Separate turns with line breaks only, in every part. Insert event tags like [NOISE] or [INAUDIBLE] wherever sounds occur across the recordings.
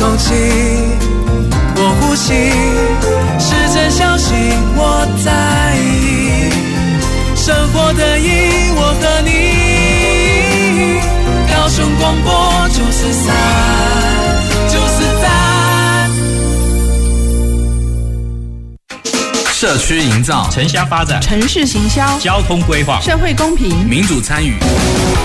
空气，我呼吸，试着相信我在意。生活的意义，我和你。高雄广播九四三，九四三。
社区营造、
城乡发展、
城市行销、
交通规划、
社会公平、
民主参与、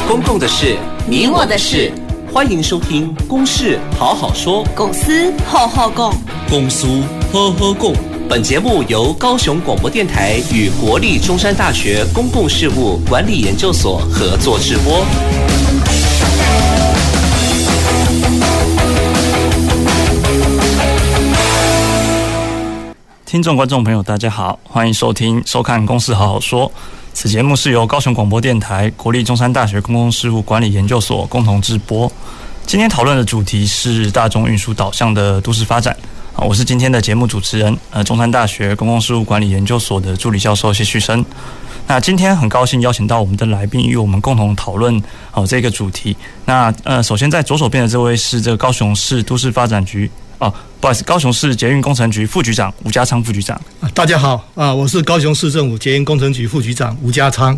公共的事、你我的事。欢迎收听《公事好好说》，
公司好好讲，
公司呵呵共。本节目由高雄广播电台与国立中山大学公共事务管理研究所合作直播。
听众、观众朋友，大家好，欢迎收听、收看《公事好好说》。此节目是由高雄广播电台、国立中山大学公共事务管理研究所共同制播。今天讨论的主题是大众运输导向的都市发展。啊，我是今天的节目主持人，呃，中山大学公共事务管理研究所的助理教授谢旭升。那今天很高兴邀请到我们的来宾与我们共同讨论好这个主题。那呃，首先在左手边的这位是这个高雄市都市发展局。哦，不好意思，高雄市捷运工程局副局长吴家昌副局长。
大家好啊，我是高雄市政府捷运工程局副局长吴家昌。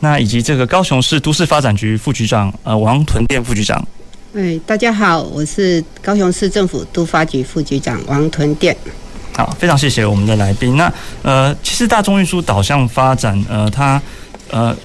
那以及这个高雄市都市发展局副局长呃王屯店副局长。
哎，大家好，我是高雄市政府都发局副局长王屯店。
好，非常谢谢我们的来宾。那呃，其实大众运输导向发展，呃，它呃。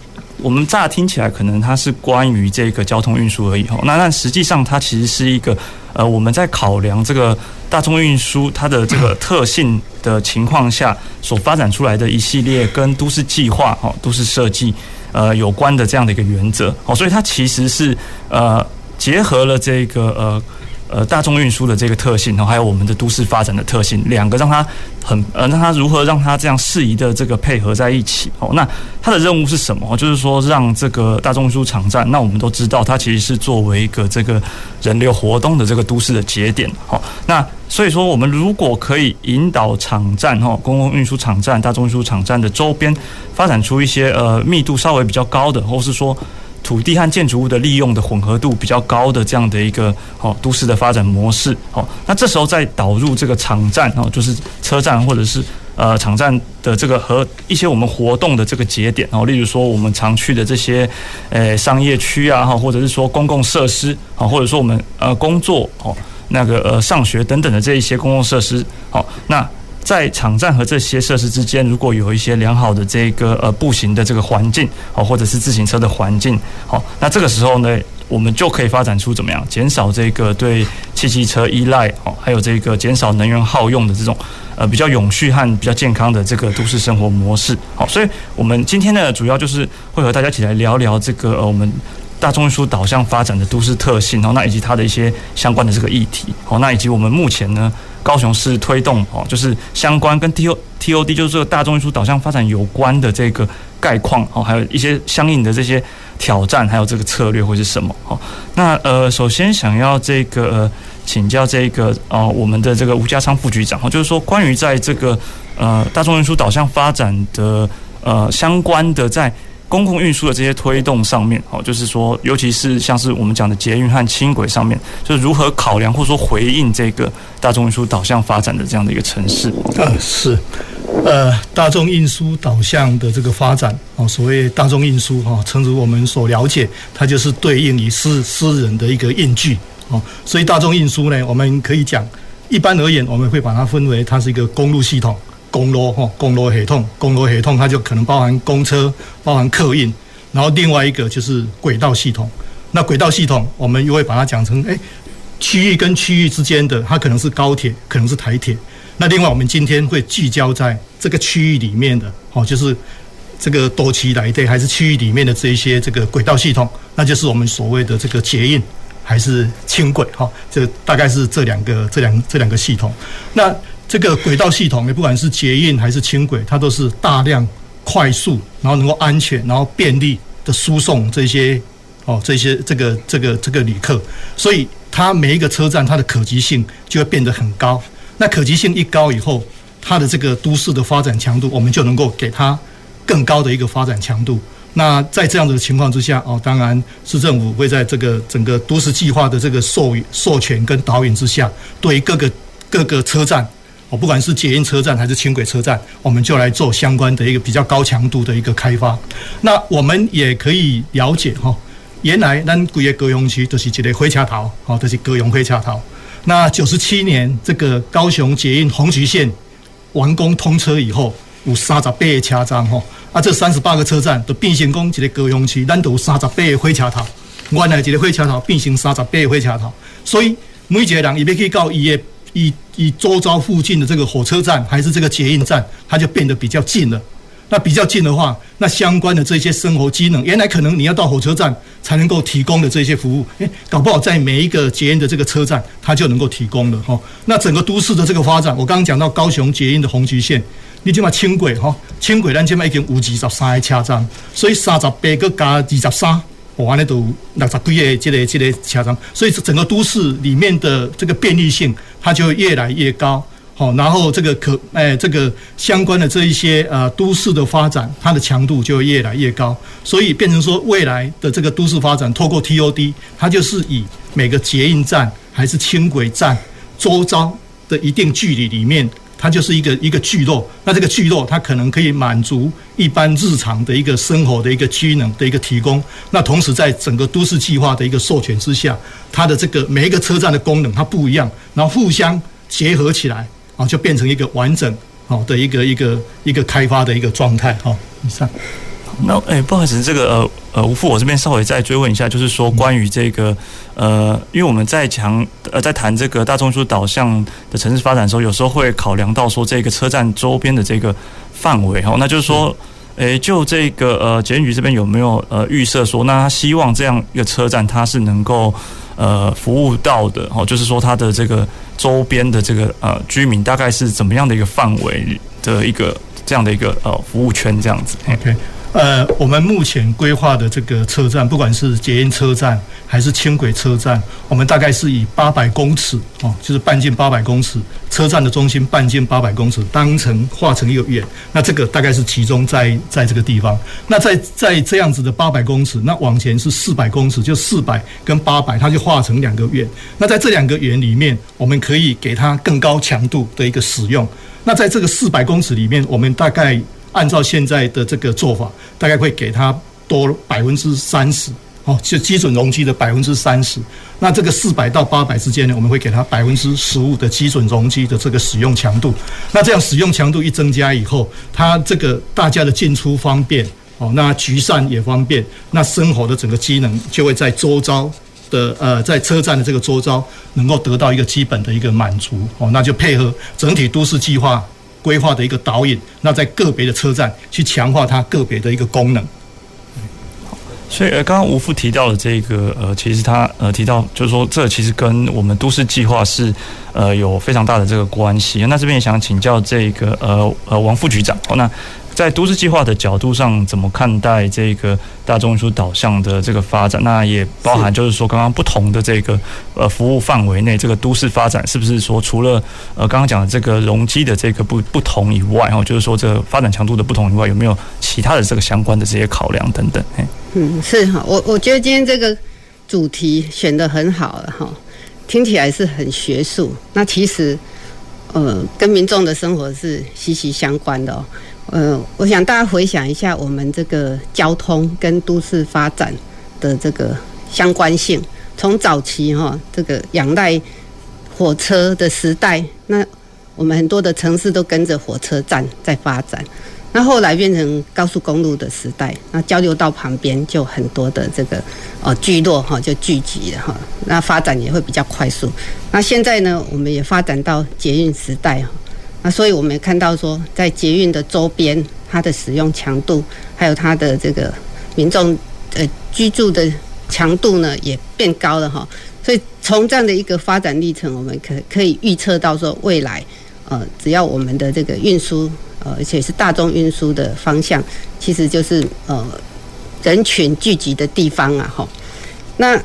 我们乍听起来可能它是关于这个交通运输而已哈，那但实际上它其实是一个呃我们在考量这个大众运输它的这个特性的情况下所发展出来的一系列跟都市计划哈、都市设计呃有关的这样的一个原则哦，所以它其实是呃结合了这个呃。呃，大众运输的这个特性，然后还有我们的都市发展的特性，两个让它很呃，让它如何让它这样适宜的这个配合在一起哦。那它的任务是什么？就是说，让这个大众运输场站，那我们都知道，它其实是作为一个这个人流活动的这个都市的节点。好，那所以说，我们如果可以引导场站哈，公共运输场站、大众运输场站的周边发展出一些呃密度稍微比较高的，或是说。土地和建筑物的利用的混合度比较高的这样的一个哦都市的发展模式哦，那这时候再导入这个场站哦，就是车站或者是呃场站的这个和一些我们活动的这个节点哦，例如说我们常去的这些呃商业区啊哈，或者是说公共设施啊，或者说我们呃工作哦那个呃上学等等的这一些公共设施哦，那。在场站和这些设施之间，如果有一些良好的这个呃步行的这个环境，哦，或者是自行车的环境，好，那这个时候呢，我们就可以发展出怎么样，减少这个对汽机车依赖，哦，还有这个减少能源耗用的这种呃比较永续和比较健康的这个都市生活模式。好，所以我们今天呢，主要就是会和大家一起来聊聊这个呃我们大众运输导向发展的都市特性，哦，那以及它的一些相关的这个议题，好，那以及我们目前呢。高雄市推动哦，就是相关跟 T O T O D，就是这个大众运输导向发展有关的这个概况哦，还有一些相应的这些挑战，还有这个策略会是什么哦？那呃，首先想要这个呃请教这个哦，我们的这个吴家昌副局长哦，就是说关于在这个呃大众运输导向发展的呃相关的在。公共运输的这些推动上面，哦，就是说，尤其是像是我们讲的捷运和轻轨上面，就是如何考量或者说回应这个大众运输导向发展的这样的一个城市。
呃，是，呃，大众运输导向的这个发展，哦，所谓大众运输，哈，诚如我们所了解，它就是对应于私私人的一个运具，哦，所以大众运输呢，我们可以讲，一般而言，我们会把它分为它是一个公路系统。公路哈，公路系统，公路系统，它就可能包含公车，包含客运，然后另外一个就是轨道系统。那轨道系统，我们又会把它讲成，诶，区域跟区域之间的，它可能是高铁，可能是台铁。那另外，我们今天会聚焦在这个区域里面的，哦，就是这个多期来对，还是区域里面的这一些这个轨道系统，那就是我们所谓的这个捷运还是轻轨，哈，这大概是这两个这两这两个系统。那这个轨道系统，不管是捷运还是轻轨，它都是大量、快速，然后能够安全，然后便利的输送这些哦，这些这个这个这个旅客，所以它每一个车站它的可及性就会变得很高。那可及性一高以后，它的这个都市的发展强度，我们就能够给它更高的一个发展强度。那在这样的情况之下哦，当然市政府会在这个整个都市计划的这个授授权跟导引之下，对于各个各个车站。哦，不管是捷运车站还是轻轨车站，我们就来做相关的一个比较高强度的一个开发。那我们也可以了解哈，原来咱规个高雄区都是一个火车头，哦，都是高雄火车头。那九十七年这个高雄捷运红橘线完工通车以后，有三十八个车站哈，啊，这三十八个车站都变成讲一个高雄区，咱都有三十八个火车头。原来一个火车头变成三十八个火车头，所以每一个人伊要去到伊的。以以周遭附近的这个火车站还是这个捷运站，它就变得比较近了。那比较近的话，那相关的这些生活机能，原来可能你要到火车站才能够提供的这些服务，诶，搞不好在每一个捷运的这个车站，它就能够提供了哈。那整个都市的这个发展，我刚刚讲到高雄捷运的红橘线，你起码轻轨哈，轻轨咱这边已经有二十三个车站，所以三十八个加二十三。我安尼都六十几个这个这个车站，所以整个都市里面的这个便利性，它就越来越高。好，然后这个可诶这个相关的这一些呃都市的发展，它的强度就越来越高。所以变成说，未来的这个都市发展，透过 TOD，它就是以每个捷运站还是轻轨站周遭的一定距离里面。它就是一个一个聚落，那这个聚落它可能可以满足一般日常的一个生活的一个机能的一个提供。那同时在整个都市计划的一个授权之下，它的这个每一个车站的功能它不一样，然后互相结合起来啊，就变成一个完整好的一个一个一个开发的一个状态。好，以上。
那哎、欸，不好意思，这个呃呃，吴副，我这边稍微再追问一下，就是说关于这个呃，因为我们在强呃，在谈这个大众运输导向的城市发展的时候，有时候会考量到说这个车站周边的这个范围哈，那就是说，诶、欸，就这个呃，捷运局这边有没有呃预设说，那他希望这样一个车站它是能够呃服务到的哈，就是说它的这个周边的这个呃居民大概是怎么样的一个范围的一个这样的一个呃服务圈这样子
？OK。呃，我们目前规划的这个车站，不管是捷运车站还是轻轨车站，我们大概是以八百公尺哦，就是半径八百公尺，车站的中心半径八百公尺，当成画成一个圆。那这个大概是集中在在这个地方。那在在这样子的八百公尺，那往前是四百公尺，就四百跟八百，它就画成两个圆。那在这两个圆里面，我们可以给它更高强度的一个使用。那在这个四百公尺里面，我们大概。按照现在的这个做法，大概会给它多百分之三十，哦，就基准容积的百分之三十。那这个四百到八百之间呢，我们会给它百分之十五的基准容积的这个使用强度。那这样使用强度一增加以后，它这个大家的进出方便，哦，那集散也方便，那生活的整个机能就会在周遭的呃，在车站的这个周遭能够得到一个基本的一个满足，哦，那就配合整体都市计划。规划的一个导引，那在个别的车站去强化它个别的一个功能。
所以呃，刚刚吴副提到的这个呃，其实他呃提到就是说，这其实跟我们都市计划是呃有非常大的这个关系。那这边也想请教这个呃呃王副局长，哦那。在都市计划的角度上，怎么看待这个大众运输导向的这个发展？那也包含就是说，刚刚不同的这个呃服务范围内，这个都市发展是不是说，除了呃刚刚讲的这个容积的这个不不同以外，哈，就是说这个发展强度的不同以外，有没有其他的这个相关的这些考量等等？
嗯，是哈，我我觉得今天这个主题选得很好了哈，听起来是很学术，那其实呃跟民众的生活是息息相关的哦。呃，我想大家回想一下，我们这个交通跟都市发展的这个相关性。从早期哈，这个仰赖火车的时代，那我们很多的城市都跟着火车站在发展。那后来变成高速公路的时代，那交流道旁边就很多的这个呃聚落哈，就聚集了哈，那发展也会比较快速。那现在呢，我们也发展到捷运时代哈。那所以我们也看到说，在捷运的周边，它的使用强度，还有它的这个民众呃居住的强度呢，也变高了哈。所以从这样的一个发展历程，我们可可以预测到说，未来呃，只要我们的这个运输呃，而且是大众运输的方向，其实就是呃人群聚集的地方啊哈。那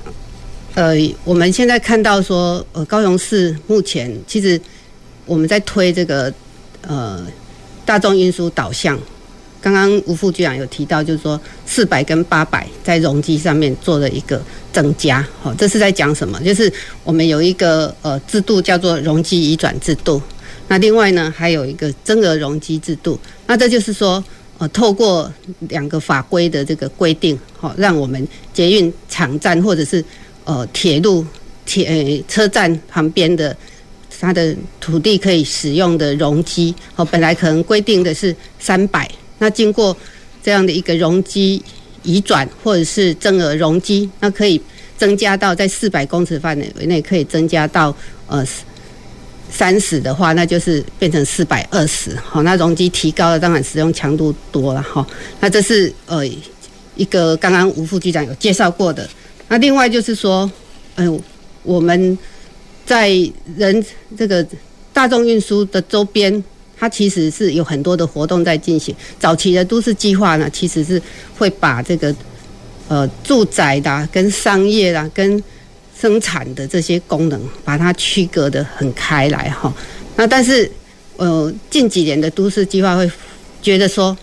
呃，我们现在看到说，呃，高雄市目前其实。我们在推这个呃大众运输导向。刚刚吴副局长有提到，就是说四百跟八百在容积上面做了一个增加，好，这是在讲什么？就是我们有一个呃制度叫做容积移转制度，那另外呢还有一个增额容积制度，那这就是说呃透过两个法规的这个规定，好，让我们捷运场站或者是呃铁路铁车站旁边的它的土地可以使用的容积，哦，本来可能规定的是三百。那经过这样的一个容积移转，或者是增额容积，那可以增加到在四百公尺范围内可以增加到呃三十的话，那就是变成四百二十。好，那容积提高了，当然使用强度多了哈。那这是呃一个刚刚吴副局长有介绍过的。那另外就是说，嗯、我们在人这个大众运输的周边。它其实是有很多的活动在进行。早期的都市计划呢，其实是会把这个呃住宅的、跟商业啦、跟生产的这些功能，把它区隔得很开来哈。那但是呃近几年的都市计划会觉得说，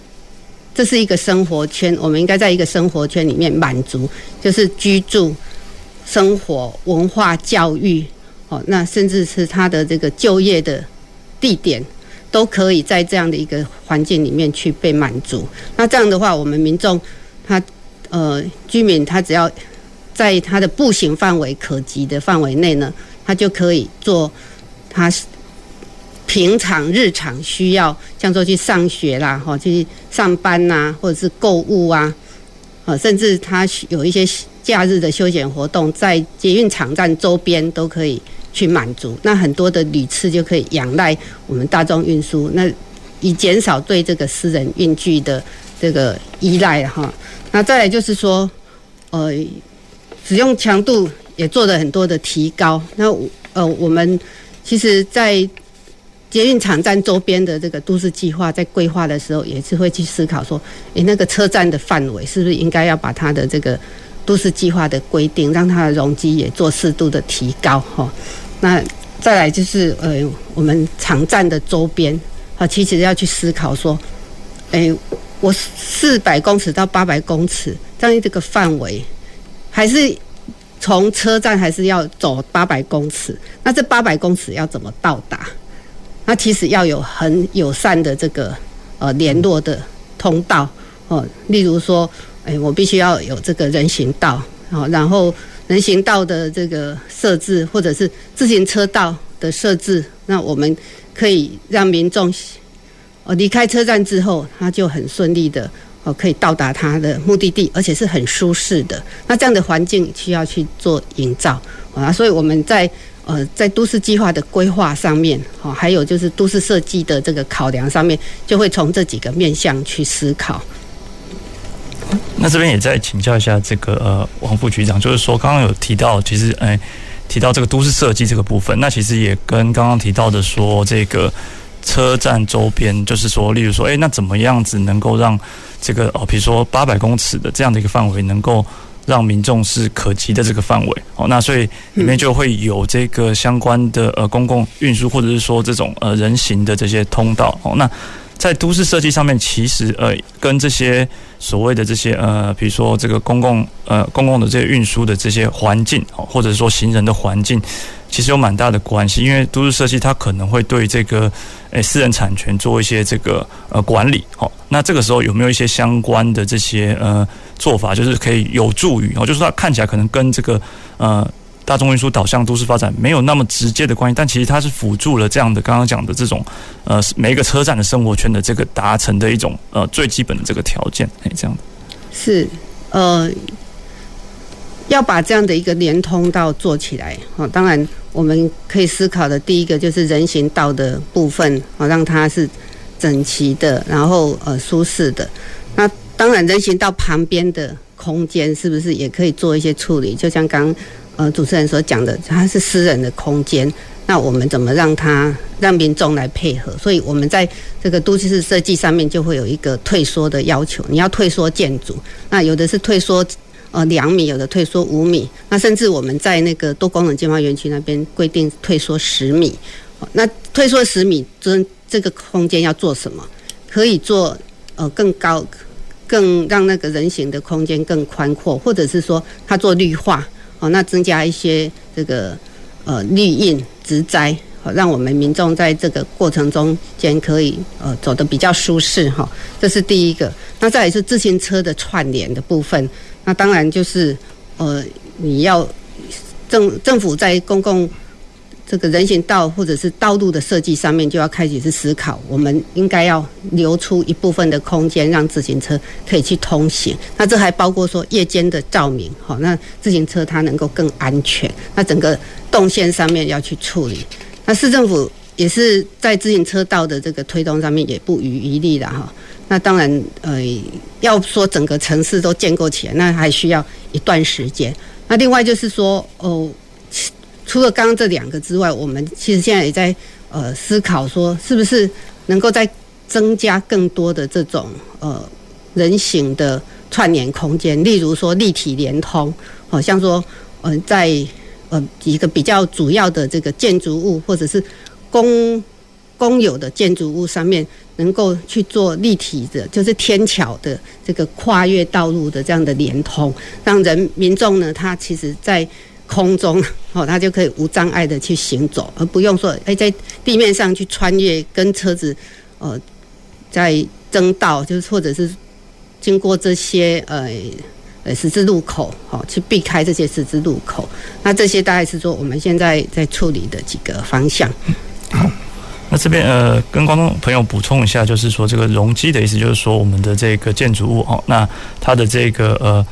这是一个生活圈，我们应该在一个生活圈里面满足，就是居住、生活、文化、教育哦，那甚至是他的这个就业的地点。都可以在这样的一个环境里面去被满足。那这样的话，我们民众他呃居民他只要在他的步行范围可及的范围内呢，他就可以做他平常日常需要，像说去上学啦，哈，去上班呐，或者是购物啊，啊，甚至他有一些假日的休闲活动，在捷运场站周边都可以。去满足，那很多的旅次就可以仰赖我们大众运输，那以减少对这个私人运具的这个依赖哈。那再来就是说，呃，使用强度也做了很多的提高。那呃，我们其实，在捷运场站周边的这个都市计划在规划的时候，也是会去思考说，诶，那个车站的范围是不是应该要把它的这个。都市计划的规定，让它的容积也做适度的提高哈。那再来就是呃，我们场站的周边啊，其实要去思考说，诶，我四百公尺到八百公尺这样这个范围，还是从车站还是要走八百公尺？那这八百公尺要怎么到达？那其实要有很友善的这个呃联络的通道哦，例如说。哎，我必须要有这个人行道，好，然后人行道的这个设置，或者是自行车道的设置，那我们可以让民众哦离开车站之后，他就很顺利的哦可以到达他的目的地，而且是很舒适的。那这样的环境需要去做营造啊，所以我们在呃在都市计划的规划上面，哦，还有就是都市设计的这个考量上面，就会从这几个面向去思考。
那这边也再请教一下这个呃王副局长，就是说刚刚有提到，其实哎提到这个都市设计这个部分，那其实也跟刚刚提到的说这个车站周边，就是说例如说哎那怎么样子能够让这个哦比如说八百公尺的这样的一个范围，能够让民众是可及的这个范围哦，那所以里面就会有这个相关的呃公共运输或者是说这种呃人行的这些通道哦那。在都市设计上面，其实呃，跟这些所谓的这些呃，比如说这个公共呃公共的这些运输的这些环境，或者说行人的环境，其实有蛮大的关系。因为都市设计它可能会对这个诶私人产权做一些这个呃管理，好，那这个时候有没有一些相关的这些呃做法，就是可以有助于哦，就是它看起来可能跟这个呃。大众运输导向都市发展没有那么直接的关系，但其实它是辅助了这样的刚刚讲的这种呃每一个车站的生活圈的这个达成的一种呃最基本的这个条件，哎，这样。
是呃要把这样的一个连通道做起来哦，当然我们可以思考的第一个就是人行道的部分哦，让它是整齐的，然后呃舒适的。那当然人行道旁边的空间是不是也可以做一些处理？就像刚。呃，主持人所讲的，它是私人的空间，那我们怎么让它让民众来配合？所以我们在这个都市设计上面就会有一个退缩的要求，你要退缩建筑，那有的是退缩呃两米，有的退缩五米，那甚至我们在那个多功能建发园区那边规定退缩十米，那退缩十米，这这个空间要做什么？可以做呃更高，更让那个人行的空间更宽阔，或者是说它做绿化哦，那增加一些这个呃绿荫植栽，好让我们民众在这个过程中间可以呃走得比较舒适哈。这是第一个。那再来是自行车的串联的部分，那当然就是呃你要政政府在公共这个人行道或者是道路的设计上面，就要开始去思考，我们应该要留出一部分的空间，让自行车可以去通行。那这还包括说夜间的照明，好，那自行车它能够更安全。那整个动线上面要去处理。那市政府也是在自行车道的这个推动上面也不遗余力的哈。那当然，呃，要说整个城市都建构起来，那还需要一段时间。那另外就是说，哦。除了刚刚这两个之外，我们其实现在也在呃思考说，是不是能够再增加更多的这种呃人行的串联空间，例如说立体连通，好像说呃在呃一个比较主要的这个建筑物或者是公公有的建筑物上面，能够去做立体的，就是天桥的这个跨越道路的这样的连通，让人民众呢，他其实在。空中，[LAUGHS] 哦，它就可以无障碍的去行走，而不用说，哎，在地面上去穿越，跟车子，呃，在争道，就是或者是经过这些呃呃十字路口，哦，去避开这些十字路口。那这些大概是说我们现在在处理的几个方向。
好，那这边呃，跟观众朋友补充一下，就是说这个容积的意思，就是说我们的这个建筑物，哦，那它的这个呃。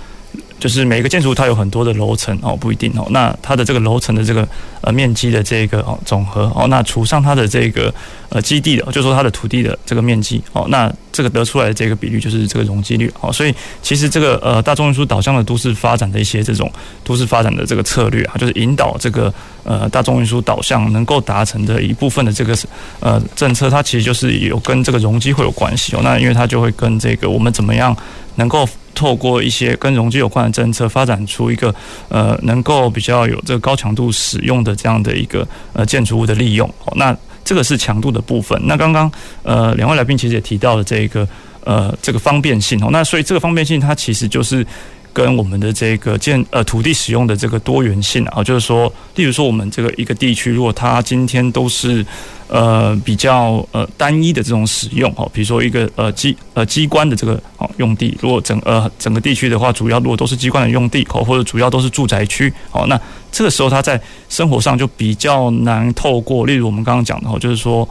就是每个建筑它有很多的楼层哦，不一定哦。那它的这个楼层的这个呃面积的这个哦总和哦，那除上它的这个呃基地的，就是说它的土地的这个面积哦，那这个得出来的这个比率就是这个容积率哦。所以其实这个呃大众运输导向的都市发展的一些这种都市发展的这个策略啊，就是引导这个呃大众运输导向能够达成的一部分的这个呃政策，它其实就是有跟这个容积会有关系哦。那因为它就会跟这个我们怎么样能够。透过一些跟容积有关的政策，发展出一个呃能够比较有这个高强度使用的这样的一个呃建筑物的利用。那这个是强度的部分。那刚刚呃两位来宾其实也提到了这一个呃这个方便性哦。那所以这个方便性它其实就是。跟我们的这个建呃土地使用的这个多元性啊，就是说，例如说我们这个一个地区，如果它今天都是呃比较呃单一的这种使用哦，比如说一个呃机呃机关的这个哦用地，如果整呃整个地区的话，主要如果都是机关的用地哦，或者主要都是住宅区哦，那这个时候它在生活上就比较难透过，例如我们刚刚讲的哦，就是说。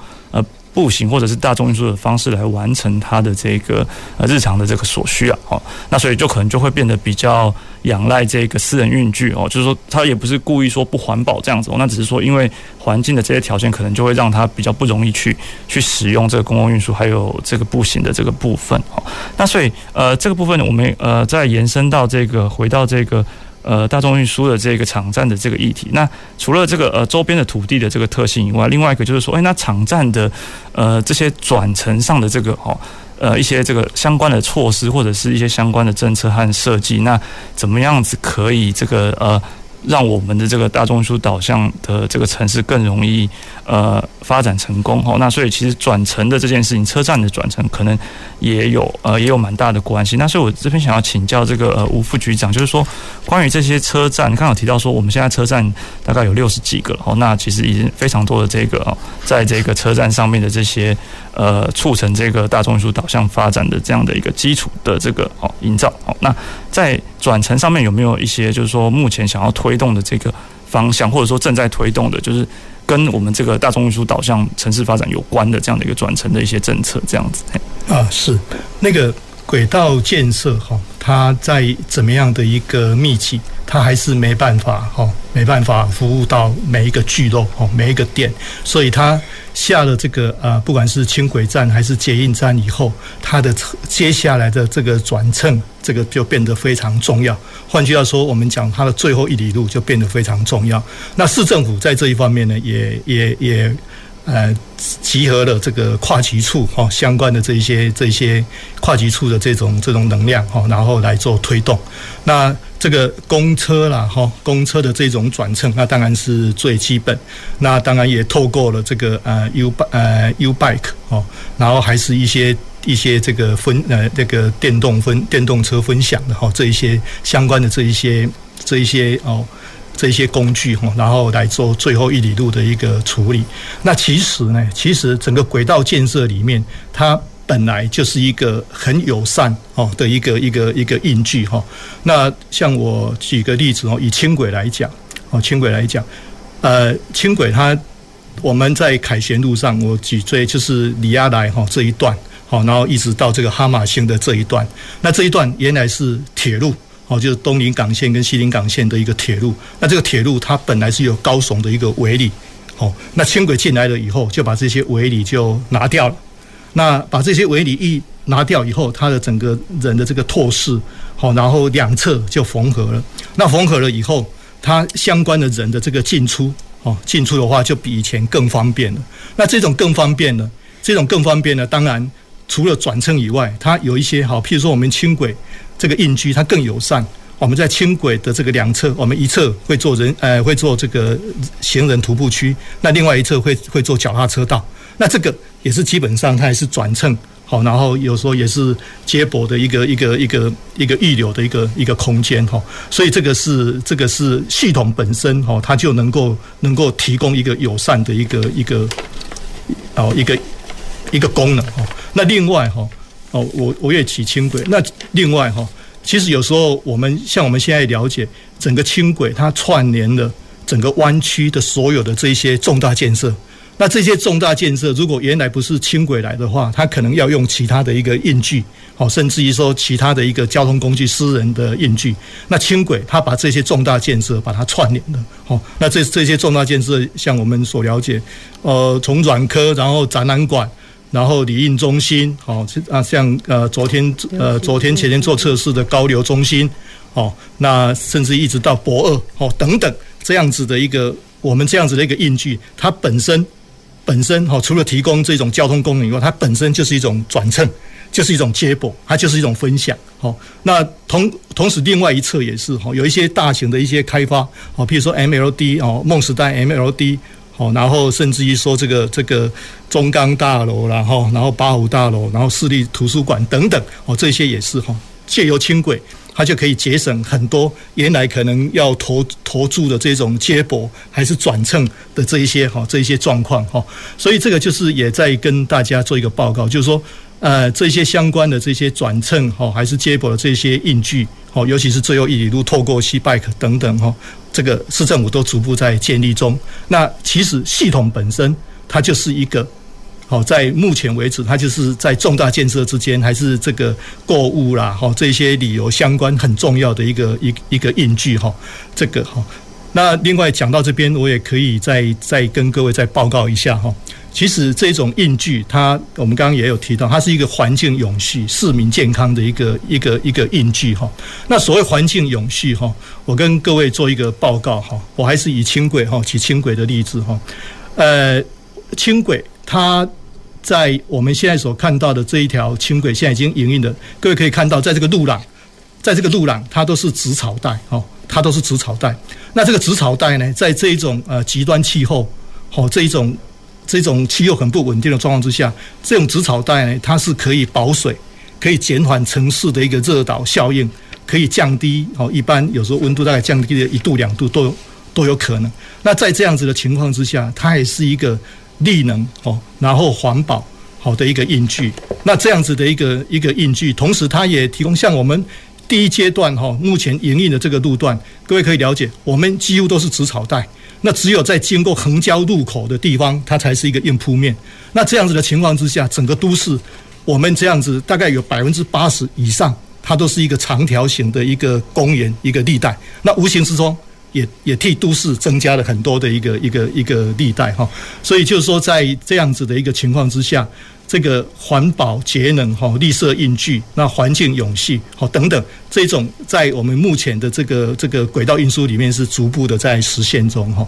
步行或者是大众运输的方式来完成它的这个呃日常的这个所需啊，哦，那所以就可能就会变得比较仰赖这个私人运具哦，就是说它也不是故意说不环保这样子哦，那只是说因为环境的这些条件可能就会让它比较不容易去去使用这个公共运输还有这个步行的这个部分哦，那所以呃这个部分我们呃再延伸到这个回到这个。呃，大众运输的这个场站的这个议题，那除了这个呃周边的土地的这个特性以外，另外一个就是说，哎，那场站的呃这些转乘上的这个哦，呃一些这个相关的措施或者是一些相关的政策和设计，那怎么样子可以这个呃。让我们的这个大众运输导向的这个城市更容易呃发展成功哦。那所以其实转乘的这件事情，车站的转乘可能也有呃也有蛮大的关系。那所以我这边想要请教这个呃吴副局长，就是说关于这些车站，刚好提到说我们现在车站大概有六十几个哦，那其实已经非常多的这个，在这个车站上面的这些呃促成这个大众运输导向发展的这样的一个基础的这个哦营造哦。那在转乘上面有没有一些就是说目前想要推动的这个方向，或者说正在推动的，就是跟我们这个大众运输导向城市发展有关的这样的一个转乘的一些政策，这样子。
啊，是那个轨道建设哈，它在怎么样的一个密集，它还是没办法哈，没办法服务到每一个聚落哦，每一个店，所以它。下了这个呃，不管是轻轨站还是捷运站以后，它的接下来的这个转乘，这个就变得非常重要。换句话说，我们讲它的最后一里路就变得非常重要。那市政府在这一方面呢，也 [LAUGHS] 也也呃，集合了这个跨局处哈相关的这一些这一些跨局处的这种这种能量哈，然后来做推动。那这个公车啦，哈，公车的这种转乘，那当然是最基本。那当然也透过了这个呃 U 呃 U Bike 哦，然后还是一些一些这个分呃这个电动分电动车分享的哈这一些相关的这一些这一些哦这一些工具哈，然后来做最后一里路的一个处理。那其实呢，其实整个轨道建设里面，它本来就是一个很友善哦的一个一个一个印记哈。那像我举个例子哦，以轻轨来讲哦，轻轨来讲，呃，轻轨它。我们在凯旋路上，我举最就是里亚来哈这一段，好，然后一直到这个哈马星的这一段。那这一段原来是铁路，哦，就是东临港线跟西临港线的一个铁路。那这个铁路它本来是有高耸的一个围篱，哦，那轻轨进来了以后，就把这些围篱就拿掉了。那把这些围篱一拿掉以后，它的整个人的这个透视，好，然后两侧就缝合了。那缝合了以后，它相关的人的这个进出。哦，进出的话就比以前更方便了。那这种更方便呢？这种更方便呢？当然，除了转乘以外，它有一些好，譬如说我们轻轨这个印居它更友善。我们在轻轨的这个两侧，我们一侧会做人，呃，会做这个行人徒步区，那另外一侧会会做脚踏车道。那这个也是基本上它也是转乘。好，然后有时候也是接驳的一个一个一个一个预留的一个一个空间哈，所以这个是这个是系统本身哈，它就能够能够提供一个友善的一个一个哦一个一个功能哈。那另外哈哦，我我也提轻轨，那另外哈，其实有时候我们像我们现在了解整个轻轨，它串联了整个湾区的所有的这些重大建设。那这些重大建设，如果原来不是轻轨来的话，它可能要用其他的一个运具，好，甚至于说其他的一个交通工具、私人的运具。那轻轨它把这些重大建设把它串联了，好，那这这些重大建设，像我们所了解，呃，从软科，然后展览馆，然后礼印中心，好，啊，像呃昨天呃昨天前天做测试的高流中心，哦，那甚至一直到博二，哦等等这样子的一个我们这样子的一个运具，它本身。本身哈，除了提供这种交通功能以外，它本身就是一种转乘，就是一种接驳，它就是一种分享。好，那同同时另外一侧也是哈，有一些大型的一些开发，好，譬如说 MLD 哦，梦时代 MLD 好，然后甚至于说这个这个中钢大楼，然后然后八五大楼，然后市立图书馆等等，哦，这些也是哈，借由轻轨。它就可以节省很多原来可能要投投注的这种接驳还是转乘的这一些哈这一些状况哈，所以这个就是也在跟大家做一个报告，就是说呃这些相关的这些转乘哈还是接驳的这些运具哈，尤其是最后一里路透过西 bike 等等哈，这个市政府都逐步在建立中。那其实系统本身它就是一个。好，在目前为止，它就是在重大建设之间，还是这个购物啦，哈，这些理由相关很重要的一个一一个印据哈，这个哈。那另外讲到这边，我也可以再再跟各位再报告一下哈。其实这种印据，它我们刚刚也有提到，它是一个环境永续、市民健康的一个一个一个印据哈。那所谓环境永续哈，我跟各位做一个报告哈，我还是以轻轨哈，举轻轨的例子哈，呃，轻轨。它在我们现在所看到的这一条轻轨，现在已经营运的，各位可以看到，在这个路廊，在这个路廊，它都是植草带，哦，它都是植草带。那这个植草带呢，在这一种呃极端气候，哦，这一种这种气候很不稳定的状况之下，这种植草带呢，它是可以保水，可以减缓城市的一个热岛效应，可以降低哦，一般有时候温度大概降低了一度两度都有都有可能。那在这样子的情况之下，它也是一个。力能哦，然后环保好的一个印据，那这样子的一个一个印据，同时它也提供像我们第一阶段哈，目前营运的这个路段，各位可以了解，我们几乎都是植草带，那只有在经过横交路口的地方，它才是一个硬铺面。那这样子的情况之下，整个都市我们这样子大概有百分之八十以上，它都是一个长条形的一个公园一个地带，那无形之中。也也替都市增加了很多的一个一个一个地带哈，所以就是说，在这样子的一个情况之下，这个环保节能哈、绿色运具、那环境永续好等等，这种在我们目前的这个这个轨道运输里面是逐步的在实现中哈。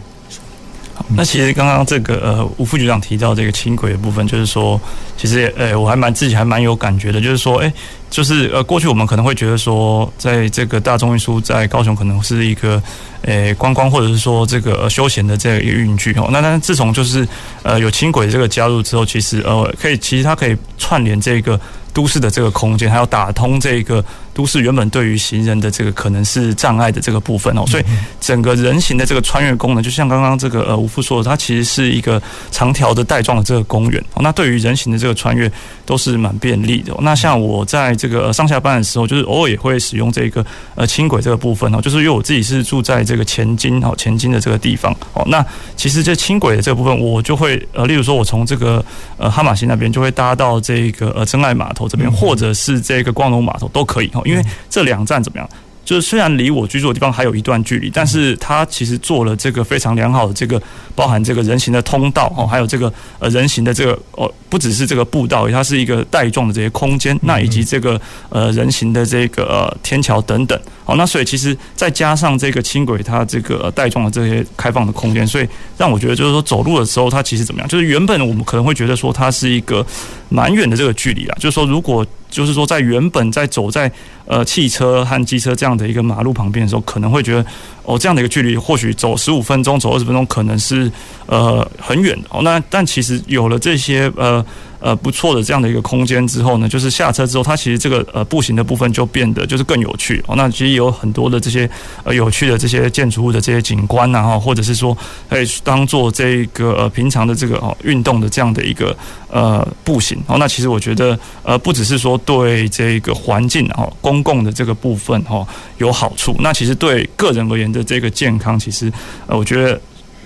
那其实刚刚这个呃吴副局长提到这个轻轨的部分，就是说，其实呃、我还蛮自己还蛮有感觉的，就是说，哎、就是呃过去我们可能会觉得说，在这个大众运输在高雄可能是一个呃、欸、观光或者是说这个休闲的这个一个运具哦。那但是自从就是呃有轻轨这个加入之后，其实呃可以其实它可以串联这个。都市的这个空间，还有打通这个都市原本对于行人的这个可能是障碍的这个部分哦。所以整个人行的这个穿越功能，就像刚刚这个呃吴副说的，它其实是一个长条的带状的这个公园哦。那对于人行的这个穿越都是蛮便利的。那像我在这个上下班的时候，就是偶尔也会使用这个呃轻轨这个部分哦，就是因为我自己是住在这个前金哦前金的这个地方哦。那其实这轻轨的这个部分，我就会呃，例如说我从这个呃哈马星那边就会搭到这个呃真爱码头这边，或者是这个光荣码头都可以哦，因为这两站怎么样？就是虽然离我居住的地方还有一段距离，但是它其实做了这个非常良好的这个包含这个人行的通道哦，还有这个呃人行的这个哦，不只是这个步道，它是一个带状的这些空间，那以及这个呃人行的这个呃天桥等等哦，那所以其实再加上这个轻轨它这个带状的这些开放的空间，所以让我觉得就是说走路的时候它其实怎么样？就是原本我们可能会觉得说它是一个蛮远的这个距离啊，就是说如果。就是说，在原本在走在呃汽车和机车这样的一个马路旁边的时候，可能会觉得哦，这样的一个距离，或许走十五分钟、走二十分钟，可能是呃很远哦。那但其实有了这些呃。呃，不错的这样的一个空间之后呢，就是下车之后，它其实这个呃步行的部分就变得就是更有趣哦。那其实有很多的这些呃有趣的这些建筑物的这些景观呐哈，或者是说可以当做这个呃平常的这个哦运动的这样的一个呃步行哦。那其实我觉得呃不只是说对这个环境哦公共的这个部分哦有好处，那其实对个人而言的的这个健康，其实呃我觉得。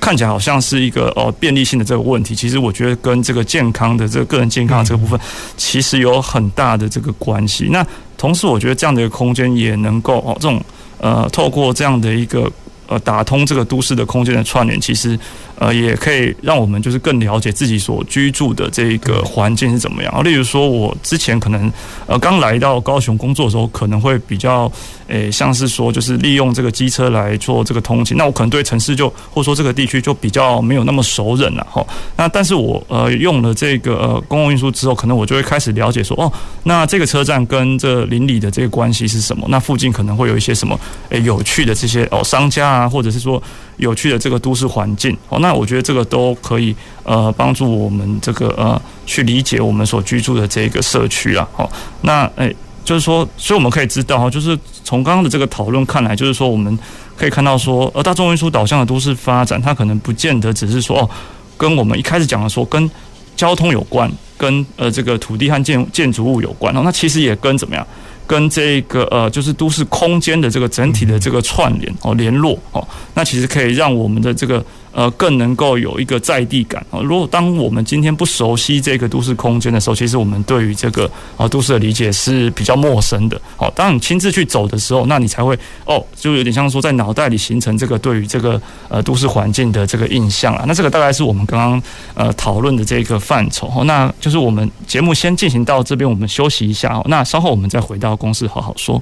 看起来好像是一个哦便利性的这个问题，其实我觉得跟这个健康的这个个人健康的这个部分，其实有很大的这个关系。那同时，我觉得这样的一个空间也能够哦这种呃透过这样的一个呃打通这个都市的空间的串联，其实。呃，也可以让我们就是更了解自己所居住的这个环境是怎么样。例如说，我之前可能呃刚来到高雄工作的时候，可能会比较诶像是说，就是利用这个机车来做这个通勤。那我可能对城市就或者说这个地区就比较没有那么熟稔了哈。那但是我呃用了这个呃公共运输之后，可能我就会开始了解说，哦，那这个车站跟这邻里的这个关系是什么？那附近可能会有一些什么诶有趣的这些哦商家啊，或者是说有趣的这个都市环境哦。那我觉得这个都可以呃帮助我们这个呃去理解我们所居住的这个社区啊。好，那诶就是说，所以我们可以知道哈，就是从刚刚的这个讨论看来，就是说我们可以看到说，呃，大众运输导向的都市发展，它可能不见得只是说哦，跟我们一开始讲的说跟交通有关，跟呃这个土地和建建筑物有关哦，那其实也跟怎么样？跟这个呃，就是都市空间的这个整体的这个串联哦，联络哦，那其实可以让我们的这个。呃，更能够有一个在地感啊。如果当我们今天不熟悉这个都市空间的时候，其实我们对于这个啊都市的理解是比较陌生的。好，当你亲自去走的时候，那你才会哦，就有点像说在脑袋里形成这个对于这个呃都市环境的这个印象啊。那这个大概是我们刚刚呃讨论的这个范畴。那就是我们节目先进行到这边，我们休息一下哦。那稍后我们再回到公司好好说。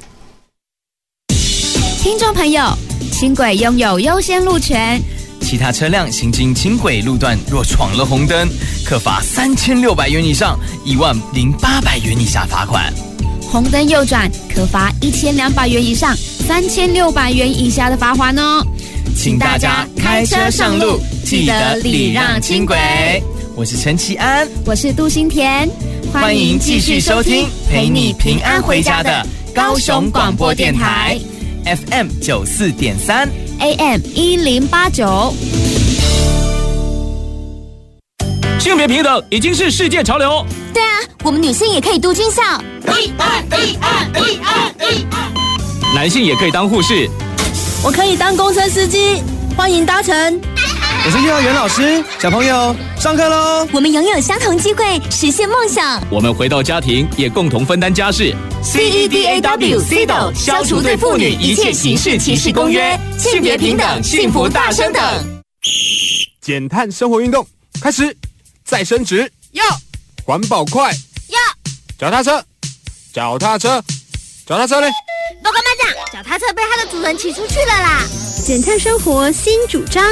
听众朋友，轻轨拥有优先路权。
其他车辆行经轻轨路段，若闯了红灯，可罚三千六百元以上一万零八百元以下罚款；
红灯右转，可罚一千两百元以上三千六百元以下的罚款哦。
请大家开车上路，记得礼让轻轨。我是陈其安，
我是杜新田，
欢迎继续收听陪你平安回家的高雄广播电台 FM 九四点三。
AM 一零八九，
性别平等已经是世界潮流。
对啊，我们女性也可以读军校。一二一
二一二一二，男性也可以当护士。
我可以当公车司机，欢迎搭乘。
我是幼儿园老师，小朋友上课喽！
我们拥有相同机会，实现梦想。
我们回到家庭，也共同分担家事。
C E D A W CEDAW 消除对妇女一切形式歧视公约，性别平等，幸福大升等。
减碳生活运动开始，再升职要环保快要脚踏车，脚踏车，脚踏车嘞！
报告班长，脚踏车被它的主人骑出去了啦！
减碳生活新主张。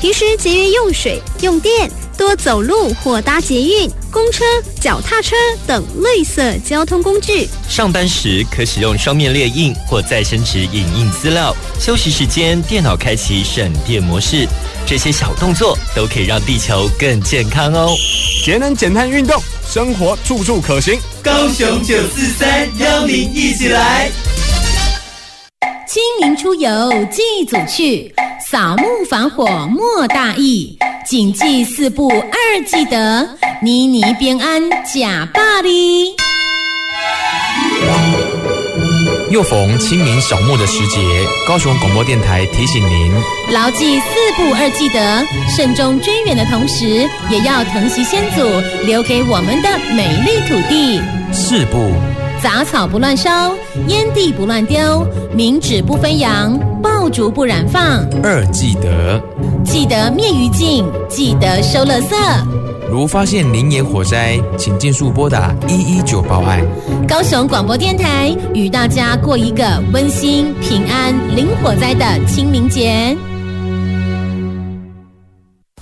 平时节约用水用电，多走路或搭捷运、公车、脚踏车等绿色交通工具。
上班时可使用双面列印或再生纸影印资料。休息时间，电脑开启省电模式。这些小动作都可以让地球更健康哦。
节能减碳运动，生活处处可行。
高雄九四三，邀您一起来。
清明出游祭祖去，扫墓防火莫大意。谨记四不二记得，妮妮边安假霸哩。
又逢清明扫墓的时节，高雄广播电台提醒您：
牢记四不二记得，慎终追远的同时，也要疼惜先祖留给我们的美丽土地。
四不。
杂草不乱烧，烟蒂不乱丢，冥纸不飞扬，爆竹不燃放。
二记得，
记得灭余烬，记得收垃圾。
如发现林野火灾，请尽速拨打一一九报案。
高雄广播电台与大家过一个温馨、平安、零火灾的清明节。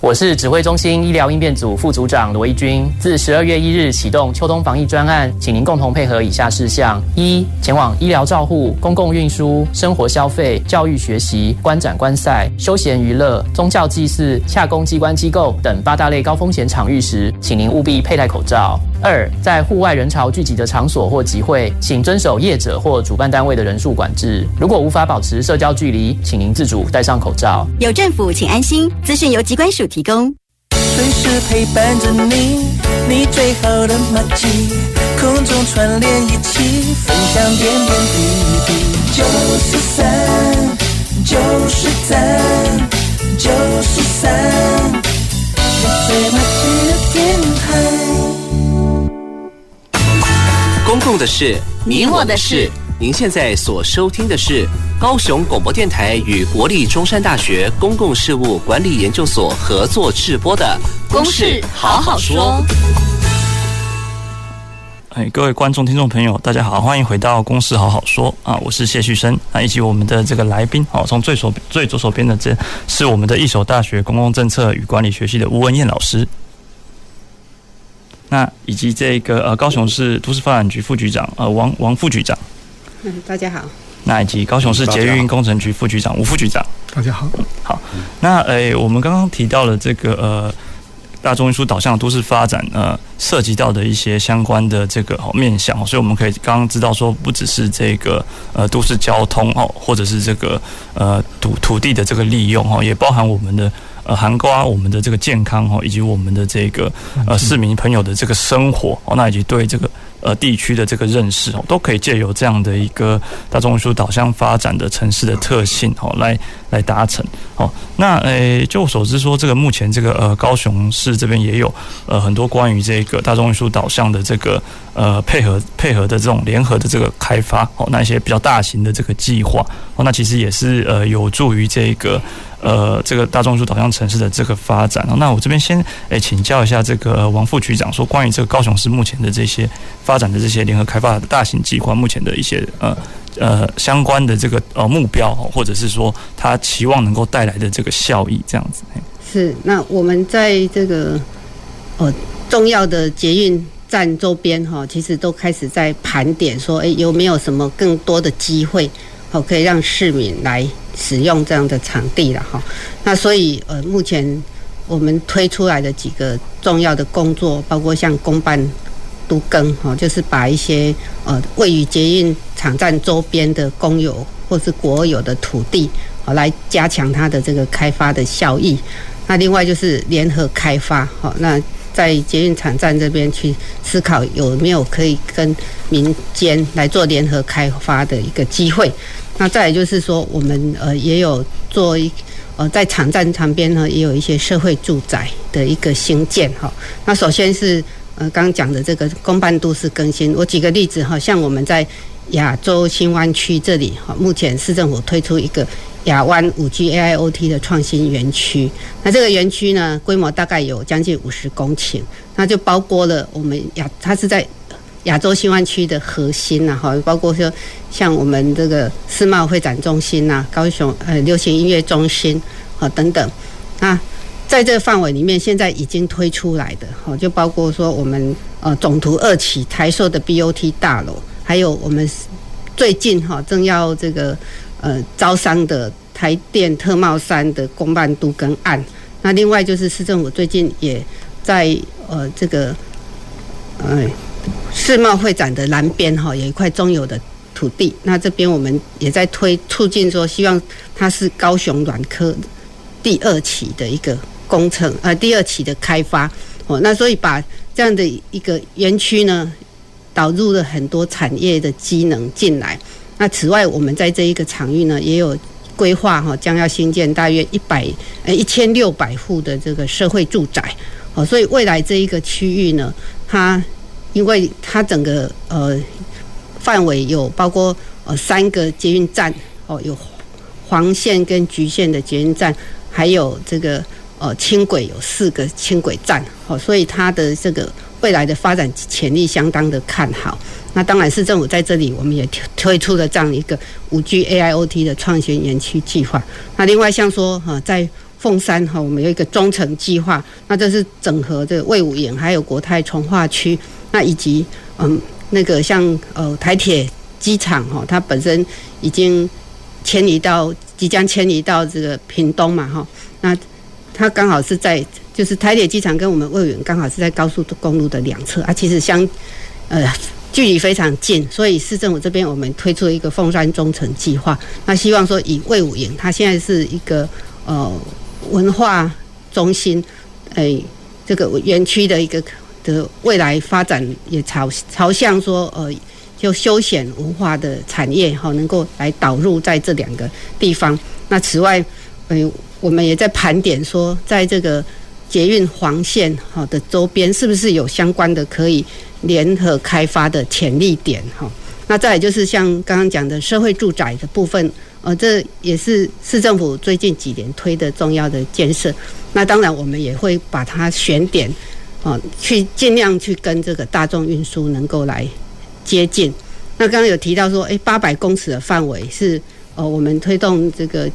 我是指挥中心医疗应变组副组长罗一军。自十二月一日启动秋冬防疫专案，请您共同配合以下事项：一、前往医疗照护、公共运输、生活消费、教育学习、观展观赛、休闲娱乐、宗教祭祀、洽公机关机构等八大类高风险场域时，请您务必佩戴口罩。二、在户外人潮聚集的场所或集会，请遵守业者或主办单位的人数管制。如果无法保持社交距离，请您自主戴上口罩。
有政府，请安心。资讯由机关署提供。
随时陪伴着你，你最好的马吉，空中串联一起，分享点点滴滴。九十三，九十三，九十三，你最麻吉的电台。
公共的事，
你我的事。
您现在所收听的是高雄广播电台与国立中山大学公共事务管理研究所合作制播的《公事好好说》。
哎，各位观众、听众朋友，大家好，欢迎回到《公事好好说》啊！我是谢旭升啊，以及我们的这个来宾哦，从最左最左手边的这是我们的一所大学公共政策与管理学系的吴文燕老师。那以及这个呃高雄市都市发展局副局长呃王王副局长，
嗯，大家好。
那以及高雄市捷运工程局副局长吴副局长，
大家好。
好，那诶、欸，我们刚刚提到了这个呃大众运输导向的都市发展呃涉及到的一些相关的这个哦面向，所以我们可以刚刚知道说，不只是这个呃都市交通哦，或者是这个呃土土地的这个利用哦，也包含我们的。呃，涵盖我们的这个健康哈，以及我们的这个呃市民朋友的这个生活哦，那以及对这个呃地区的这个认识哦，都可以借由这样的一个大众运输导向发展的城市的特性哦，来来达成哦。那诶，就我所知说，这个目前这个呃高雄市这边也有呃很多关于这个大众运输导向的这个呃配合配合的这种联合的这个开发哦，那一些比较大型的这个计划哦，那其实也是呃有助于这个。呃，这个大众运输导向城市的这个发展，那我这边先诶请教一下这个王副局长，说关于这个高雄市目前的这些发展的这些联合开发的大型计划，目前的一些呃呃相关的这个呃目标，或者是说他期望能够带来的这个效益，这样子。
是，那我们在这个呃重要的捷运站周边哈，其实都开始在盘点，说诶有没有什么更多的机会，好可以让市民来。使用这样的场地了哈，那所以呃，目前我们推出来的几个重要的工作，包括像公办都更哈，就是把一些呃位于捷运场站周边的公有或是国有的土地，好来加强它的这个开发的效益。那另外就是联合开发，好，那在捷运场站这边去思考有没有可以跟民间来做联合开发的一个机会。那再就是说，我们呃也有做一呃在场站旁边呢，也有一些社会住宅的一个兴建哈。那首先是呃刚讲的这个公办都市更新，我举个例子哈，像我们在亚洲新湾区这里哈，目前市政府推出一个亚湾五 G AIoT 的创新园区。那这个园区呢，规模大概有将近五十公顷，那就包括了我们亚，它是在。亚洲新湾区的核心呐，哈，包括说像我们这个世贸会展中心呐、高雄呃流行音乐中心啊等等，那在这个范围里面，现在已经推出来的哈，就包括说我们呃总图二期台塑的 BOT 大楼，还有我们最近哈正要这个呃招商的台电特茂山的公办都跟案。那另外就是市政府最近也在呃这个呃世贸会展的南边哈有一块中油的土地，那这边我们也在推促进说，希望它是高雄软科第二期的一个工程，呃第二期的开发哦，那所以把这样的一个园区呢导入了很多产业的机能进来。那此外，我们在这一个场域呢也有。规划哈，将要新建大约一百呃一千六百户的这个社会住宅，哦，所以未来这一个区域呢，它因为它整个呃范围有包括呃三个捷运站，哦，有黄线跟橘线的捷运站，还有这个呃轻轨有四个轻轨站，哦，所以它的这个。未来的发展潜力相当的看好。那当然，市政府在这里，我们也推出了这样一个五 G AIoT 的创新园区计划。那另外像说哈，在凤山哈，我们有一个中城计划，那这是整合这个卫武营还有国泰从化区，那以及嗯那个像呃台铁机场哈，它本身已经迁移到即将迁移到这个屏东嘛哈，那它刚好是在。就是台铁机场跟我们卫武营刚好是在高速公路的两侧啊，其实相呃距离非常近，所以市政府这边我们推出了一个凤山中城计划，那希望说以卫武营，它现在是一个呃文化中心，诶这个园区的一个的未来发展也朝朝向说呃就休闲文化的产业哈，能够来导入在这两个地方。那此外，呃我们也在盘点说在这个。捷运黄线好的周边是不是有相关的可以联合开发的潜力点哈？那再来就是像刚刚讲的社会住宅的部分，呃，这也是市政府最近几年推的重要的建设。那当然我们也会把它选点，啊，去尽量去跟这个大众运输能够来接近。那刚刚有提到说，诶，八百公尺的范围是呃我们推动这个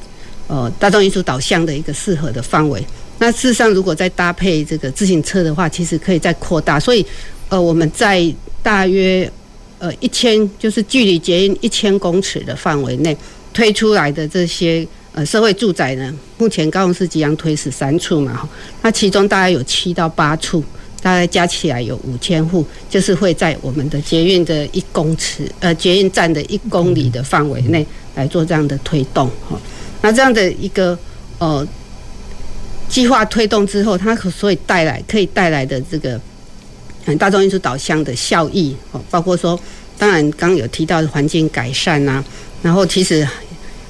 呃大众运输导向的一个适合的范围。那事实上，如果再搭配这个自行车的话，其实可以再扩大。所以，呃，我们在大约呃一千，就是距离捷运一千公尺的范围内推出来的这些呃社会住宅呢，目前高雄市即将推十三处嘛，哈那其中大概有七到八处，大概加起来有五千户，就是会在我们的捷运的一公尺，呃，捷运站的一公里的范围内来做这样的推动哈。那这样的一个呃。计划推动之后，它所以带来可以带来的这个嗯大众运输导向的效益哦，包括说，当然刚刚有提到的环境改善呐、啊，然后其实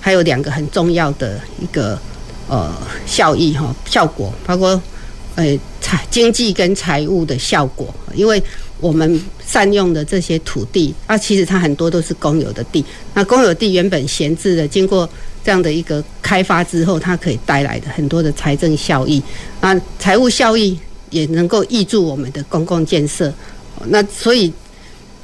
还有两个很重要的一个呃效益哈效果，包括呃财经济跟财务的效果，因为我们善用的这些土地啊，其实它很多都是公有的地，那公有地原本闲置的，经过这样的一个开发之后，它可以带来的很多的财政效益，啊，财务效益也能够挹注我们的公共建设。那所以，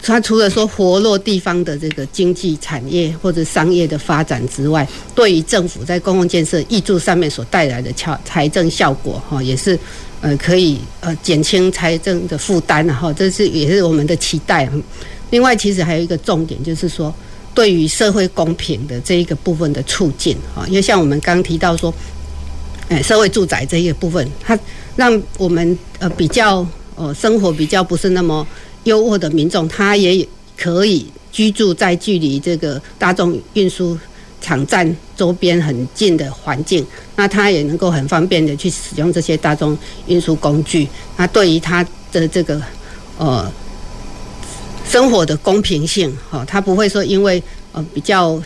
它除了说活络地方的这个经济产业或者商业的发展之外，对于政府在公共建设挹注上面所带来的财财政效果，哈，也是呃可以呃减轻财政的负担，哈，这是也是我们的期待。另外，其实还有一个重点就是说。对于社会公平的这一个部分的促进啊，因为像我们刚提到说，哎，社会住宅这一个部分，它让我们呃比较呃生活比较不是那么优渥的民众，他也可以居住在距离这个大众运输场站周边很近的环境，那他也能够很方便的去使用这些大众运输工具。那对于他的这个呃。生活的公平性，哈，他不会说因为呃比较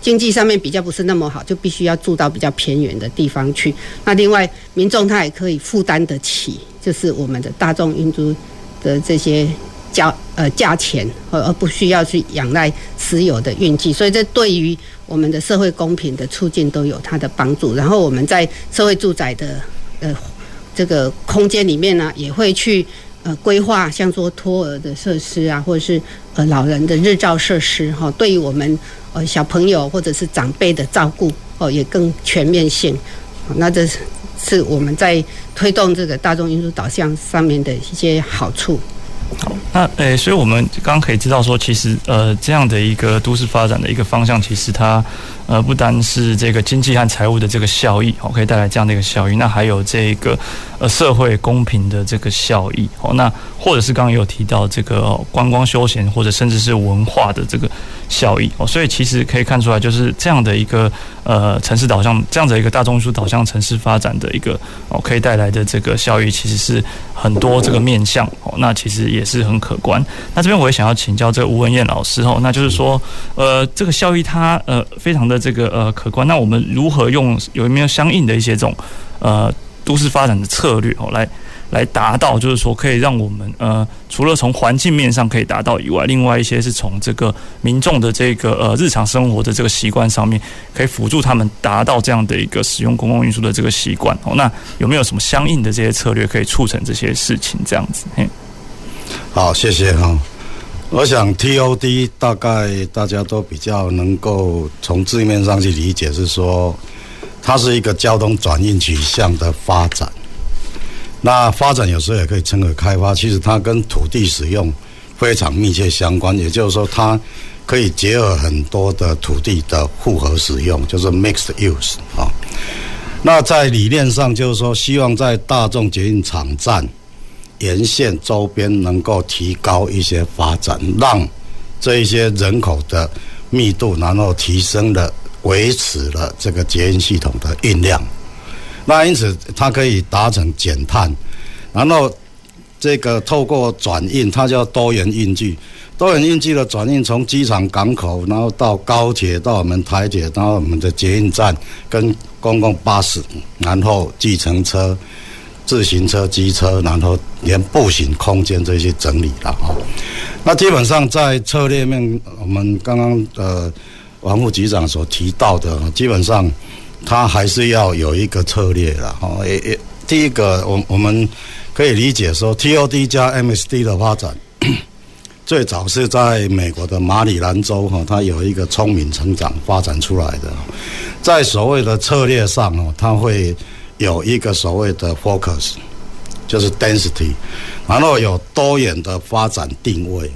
经济上面比较不是那么好，就必须要住到比较偏远的地方去。那另外，民众他也可以负担得起，就是我们的大众运输的这些价呃价钱，而而不需要去仰赖私有的运具。所以，这对于我们的社会公平的促进都有它的帮助。然后，我们在社会住宅的呃这个空间里面呢，也会去。呃，规划像说托儿的设施啊，或者是呃老人的日照设施哈，对于我们呃小朋友或者是长辈的照顾哦，也更全面性。那这是我们在推动这个大众运输导向上面的一些好处。
好，那诶、所以我们刚刚可以知道说，其实呃，这样的一个都市发展的一个方向，其实它呃不单是这个经济和财务的这个效益，哦，可以带来这样的一个效益，那还有这个呃社会公平的这个效益，哦，那或者是刚刚也有提到这个观光休闲，或者甚至是文化的这个效益，哦，所以其实可以看出来，就是这样的一个呃城市导向，这样的一个大众运输导向城市发展的一个哦，可以带来的这个效益，其实是很多这个面向，哦，那其实也。是很可观。那这边我也想要请教这个吴文燕老师哦，那就是说，呃，这个效益它呃非常的这个呃可观。那我们如何用有没有相应的一些这种呃都市发展的策略哦，来来达到，就是说可以让我们呃除了从环境面上可以达到以外，另外一些是从这个民众的这个呃日常生活的这个习惯上面，可以辅助他们达到这样的一个使用公共运输的这个习惯哦。那有没有什么相应的这些策略可以促成这些事情？这样子，嘿。
好，谢谢哈。我想 TOD 大概大家都比较能够从字面上去理解，是说它是一个交通转运取向的发展。那发展有时候也可以称为开发，其实它跟土地使用非常密切相关。也就是说，它可以结合很多的土地的复合使用，就是 mixed use 啊。那在理念上，就是说希望在大众捷运场站。沿线周边能够提高一些发展，让这一些人口的密度，然后提升了，维持了这个捷运系统的运量。那因此它可以达成减碳，然后这个透过转运，它叫多元运具。多元运具的转运，从机场、港口，然后到高铁，到我们台铁，到我们的捷运站，跟公共巴士，然后计程车。自行车、机车，然后连步行空间这些整理了哈。那基本上在策略面，我们刚刚呃王副局长所提到的，基本上他还是要有一个策略了哈。也也第一个，我我们可以理解说，TOD 加 MSD 的发展，[COUGHS] 最早是在美国的马里兰州哈，它有一个聪明成长发展出来的，在所谓的策略上哦，它会。有一个所谓的 focus，就是 density，然后有多元的发展定位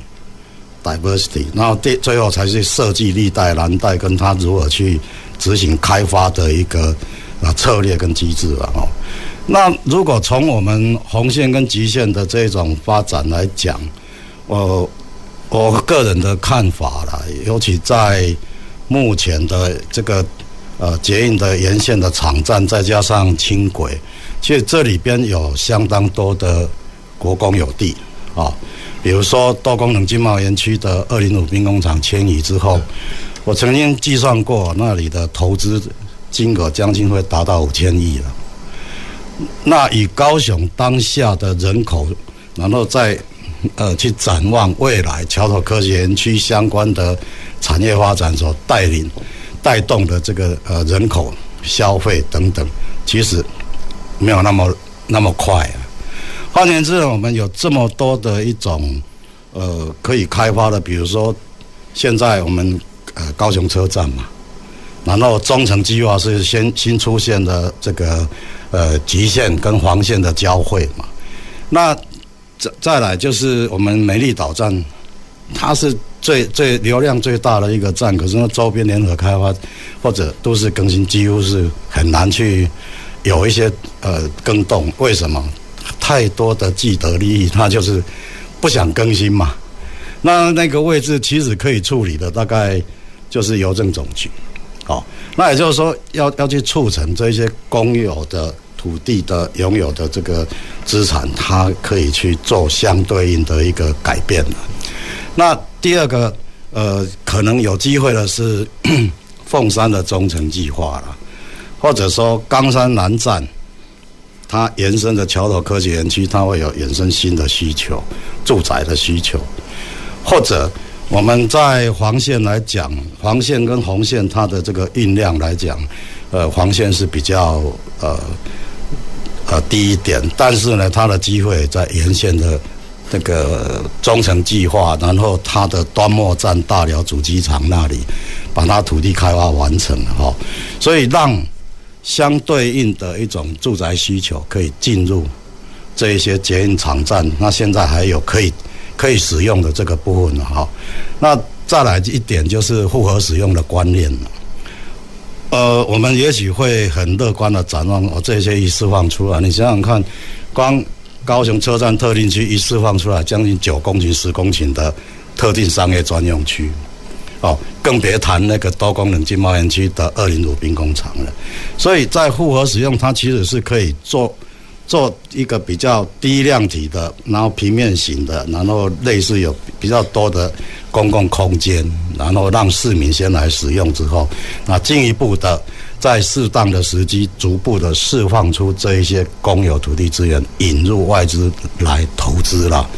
diversity，然后最最后才是设计绿带蓝带跟它如何去执行开发的一个啊策略跟机制了哦。那如果从我们红线跟极限的这种发展来讲，我我个人的看法啦，尤其在目前的这个。呃，捷运的沿线的场站，再加上轻轨，其实这里边有相当多的国公有地啊。比如说多功能经贸园区的二零五兵工厂迁移之后，我曾经计算过，那里的投资金额将近会达到五千亿了。那以高雄当下的人口，然后再呃去展望未来桥头科学园区相关的产业发展所带领。带动的这个呃人口消费等等，其实没有那么那么快啊。换言之，我们有这么多的一种呃可以开发的，比如说现在我们呃高雄车站嘛，然后中程计划是先新出现的这个呃橘线跟黄线的交汇嘛。那再再来就是我们美丽岛站，它是。最最流量最大的一个站，可是那周边联合开发或者都市更新，几乎是很难去有一些呃更动。为什么？太多的既得利益，他就是不想更新嘛。那那个位置其实可以处理的，大概就是邮政总局。好，那也就是说要要去促成这些公有的土地的拥有的这个资产，它可以去做相对应的一个改变了。那第二个，呃，可能有机会的是 [COUGHS] 凤山的中程计划了，或者说冈山南站，它延伸的桥头科技园区，它会有衍生新的需求，住宅的需求，或者我们在黄线来讲，黄线跟红线它的这个运量来讲，呃，黄线是比较呃呃低一点，但是呢，它的机会在沿线的。这个中程计划，然后它的端末站大寮主机厂那里，把它土地开发完成了哈，所以让相对应的一种住宅需求可以进入这一些捷运场站，那现在还有可以可以使用的这个部分哈。那再来一点就是复合使用的观念。呃，我们也许会很乐观的展望，哦，这些一释放出来，你想想看，光高雄车站特定区一释放出来，将近九公顷、十公顷的特定商业专用区，哦，更别谈那个多功能经贸园区的二零五兵工厂了。所以在复合使用，它其实是可以做。做一个比较低量体的，然后平面型的，然后类似有比较多的公共空间，然后让市民先来使用之后，那进一步的。在适当的时机，逐步的释放出这一些公有土地资源，引入外资来投资了。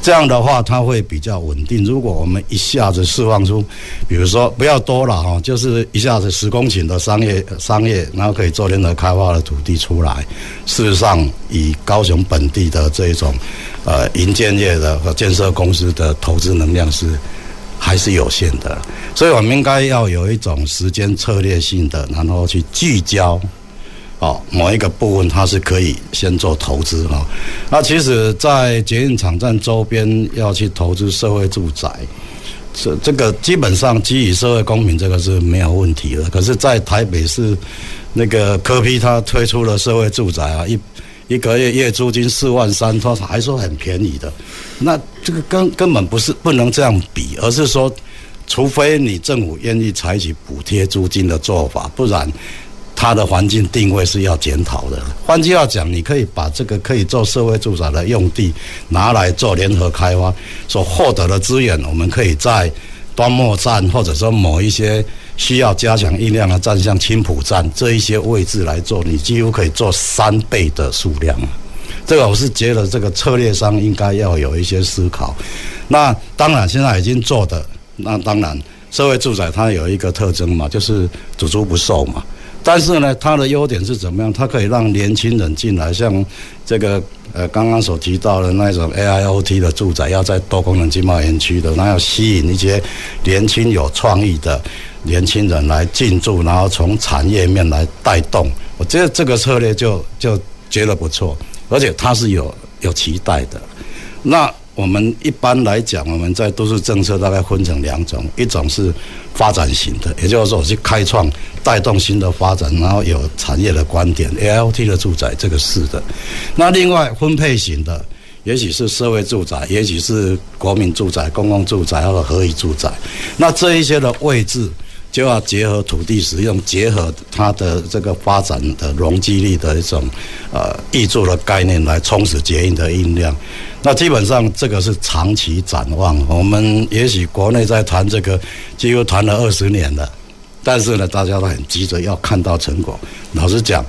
这样的话，它会比较稳定。如果我们一下子释放出，比如说不要多了哈，就是一下子十公顷的商业商业，然后可以做联合开发的土地出来。事实上，以高雄本地的这种呃营建业的和建设公司的投资能量是。还是有限的，所以我们应该要有一种时间策略性的，然后去聚焦，哦，某一个部分它是可以先做投资哈。那其实，在捷运场站周边要去投资社会住宅，这这个基本上基于社会公平，这个是没有问题的。可是，在台北市那个柯批他推出了社会住宅啊，一一个月月租金四万三，他还说很便宜的。那这个根根本不是不能这样比，而是说，除非你政府愿意采取补贴租金的做法，不然它的环境定位是要检讨的。换句话讲，你可以把这个可以做社会住宅的用地拿来做联合开发，所获得的资源，我们可以在端末站或者说某一些需要加强运量的站，像青浦站这一些位置来做，你几乎可以做三倍的数量。这个我是觉得，这个策略上应该要有一些思考。那当然，现在已经做的，那当然，社会住宅它有一个特征嘛，就是只租不售嘛。但是呢，它的优点是怎么样？它可以让年轻人进来，像这个呃刚刚所提到的那种 AIoT 的住宅，要在多功能经贸园区的，那要吸引一些年轻有创意的年轻人来进驻，然后从产业面来带动。我觉得这个策略就就觉得不错。而且它是有有期待的。那我们一般来讲，我们在都市政策大概分成两种，一种是发展型的，也就是说去开创、带动新的发展，然后有产业的观点，AIoT 的住宅这个是的。那另外分配型的，也许是社会住宅，也许是国民住宅、公共住宅或者合宜住宅。那这一些的位置。就要结合土地使用，结合它的这个发展的容积率的一种呃挹注的概念来充实捷运的运量。那基本上这个是长期展望。我们也许国内在谈这个，几乎谈了二十年了，但是呢，大家都很急着要看到成果。老实讲，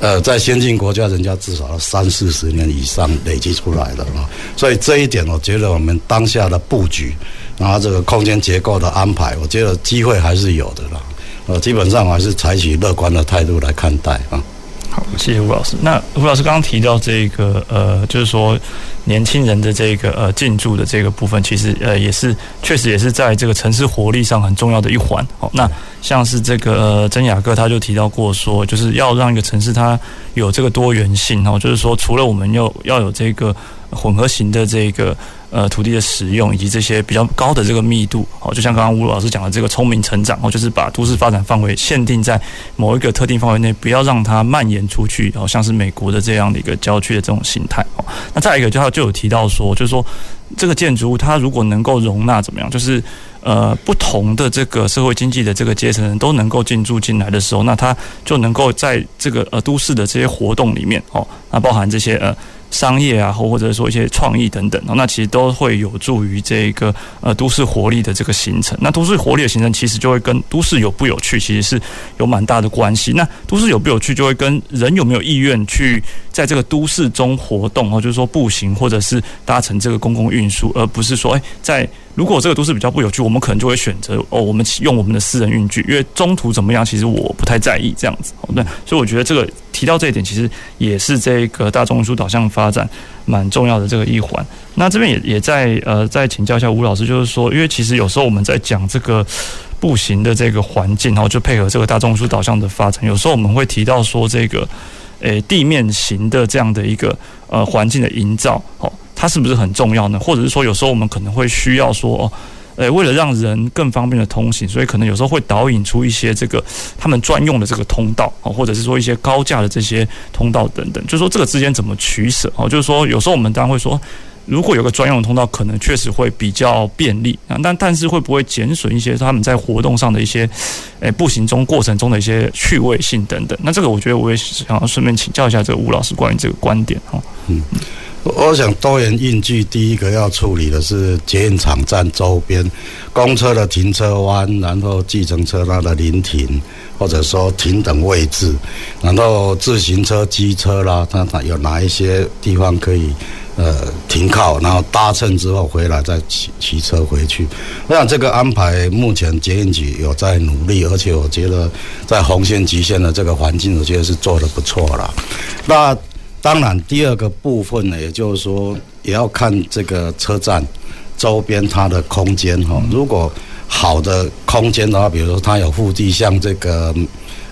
呃，在先进国家，人家至少要三四十年以上累积出来的啊。所以这一点，我觉得我们当下的布局。然后这个空间结构的安排，我觉得机会还是有的啦。呃，基本上我还是采取乐观的态度来看待啊。
好，谢谢吴老师。那吴老师刚刚提到这个呃，就是说年轻人的这个呃进驻的这个部分，其实呃也是确实也是在这个城市活力上很重要的一环。好，那像是这个呃曾雅各他就提到过说，就是要让一个城市它有这个多元性哦，就是说除了我们要要有这个混合型的这个。呃，土地的使用以及这些比较高的这个密度，好，就像刚刚吴老师讲的这个聪明成长，哦，就是把都市发展范围限定在某一个特定范围内，不要让它蔓延出去，好像是美国的这样的一个郊区的这种形态。哦，那再一个就他就有提到说，就是说这个建筑物它如果能够容纳怎么样，就是呃不同的这个社会经济的这个阶层人都能够进驻进来的时候，那它就能够在这个呃都市的这些活动里面，哦，那包含这些呃。商业啊，或或者说一些创意等等，那其实都会有助于这个呃都市活力的这个形成。那都市活力的形成，其实就会跟都市有不有趣，其实是有蛮大的关系。那都市有不有趣，就会跟人有没有意愿去在这个都市中活动，哦，就是说步行或者是搭乘这个公共运输，而不是说，诶，在如果这个都市比较不有趣，我们可能就会选择哦，我们用我们的私人运具，因为中途怎么样，其实我不太在意这样子。对，所以我觉得这个提到这一点，其实也是这个大众运输导向发展蛮重要的这个一环。那这边也也在呃再请教一下吴老师，就是说，因为其实有时候我们在讲这个步行的这个环境，然后就配合这个大众运输导向的发展，有时候我们会提到说这个。诶，地面型的这样的一个呃环境的营造，哦，它是不是很重要呢？或者是说，有时候我们可能会需要说，哦，诶，为了让人更方便的通行，所以可能有时候会导引出一些这个他们专用的这个通道，啊，或者是说一些高架的这些通道等等，就是说这个之间怎么取舍？啊，就是说有时候我们当然会说。如果有个专用通道，可能确实会比较便利啊，但但是会不会减损一些他们在活动上的一些，诶，步行中过程中的一些趣味性等等？那这个我觉得我也想要顺便请教一下这个吴老师关于这个观点哈。
嗯，我想多元运具第一个要处理的是捷运场站周边公车的停车弯，然后计程车它的临停或者说停等位置，然后自行车、机车啦，它它有哪一些地方可以？呃，停靠，然后搭乘之后回来再骑骑车回去。我想这个安排目前捷运局有在努力，而且我觉得在红线、极限的这个环境，我觉得是做得不错了。那当然，第二个部分呢，也就是说，也要看这个车站周边它的空间哈。如果好的空间的话，比如说它有腹地，像这个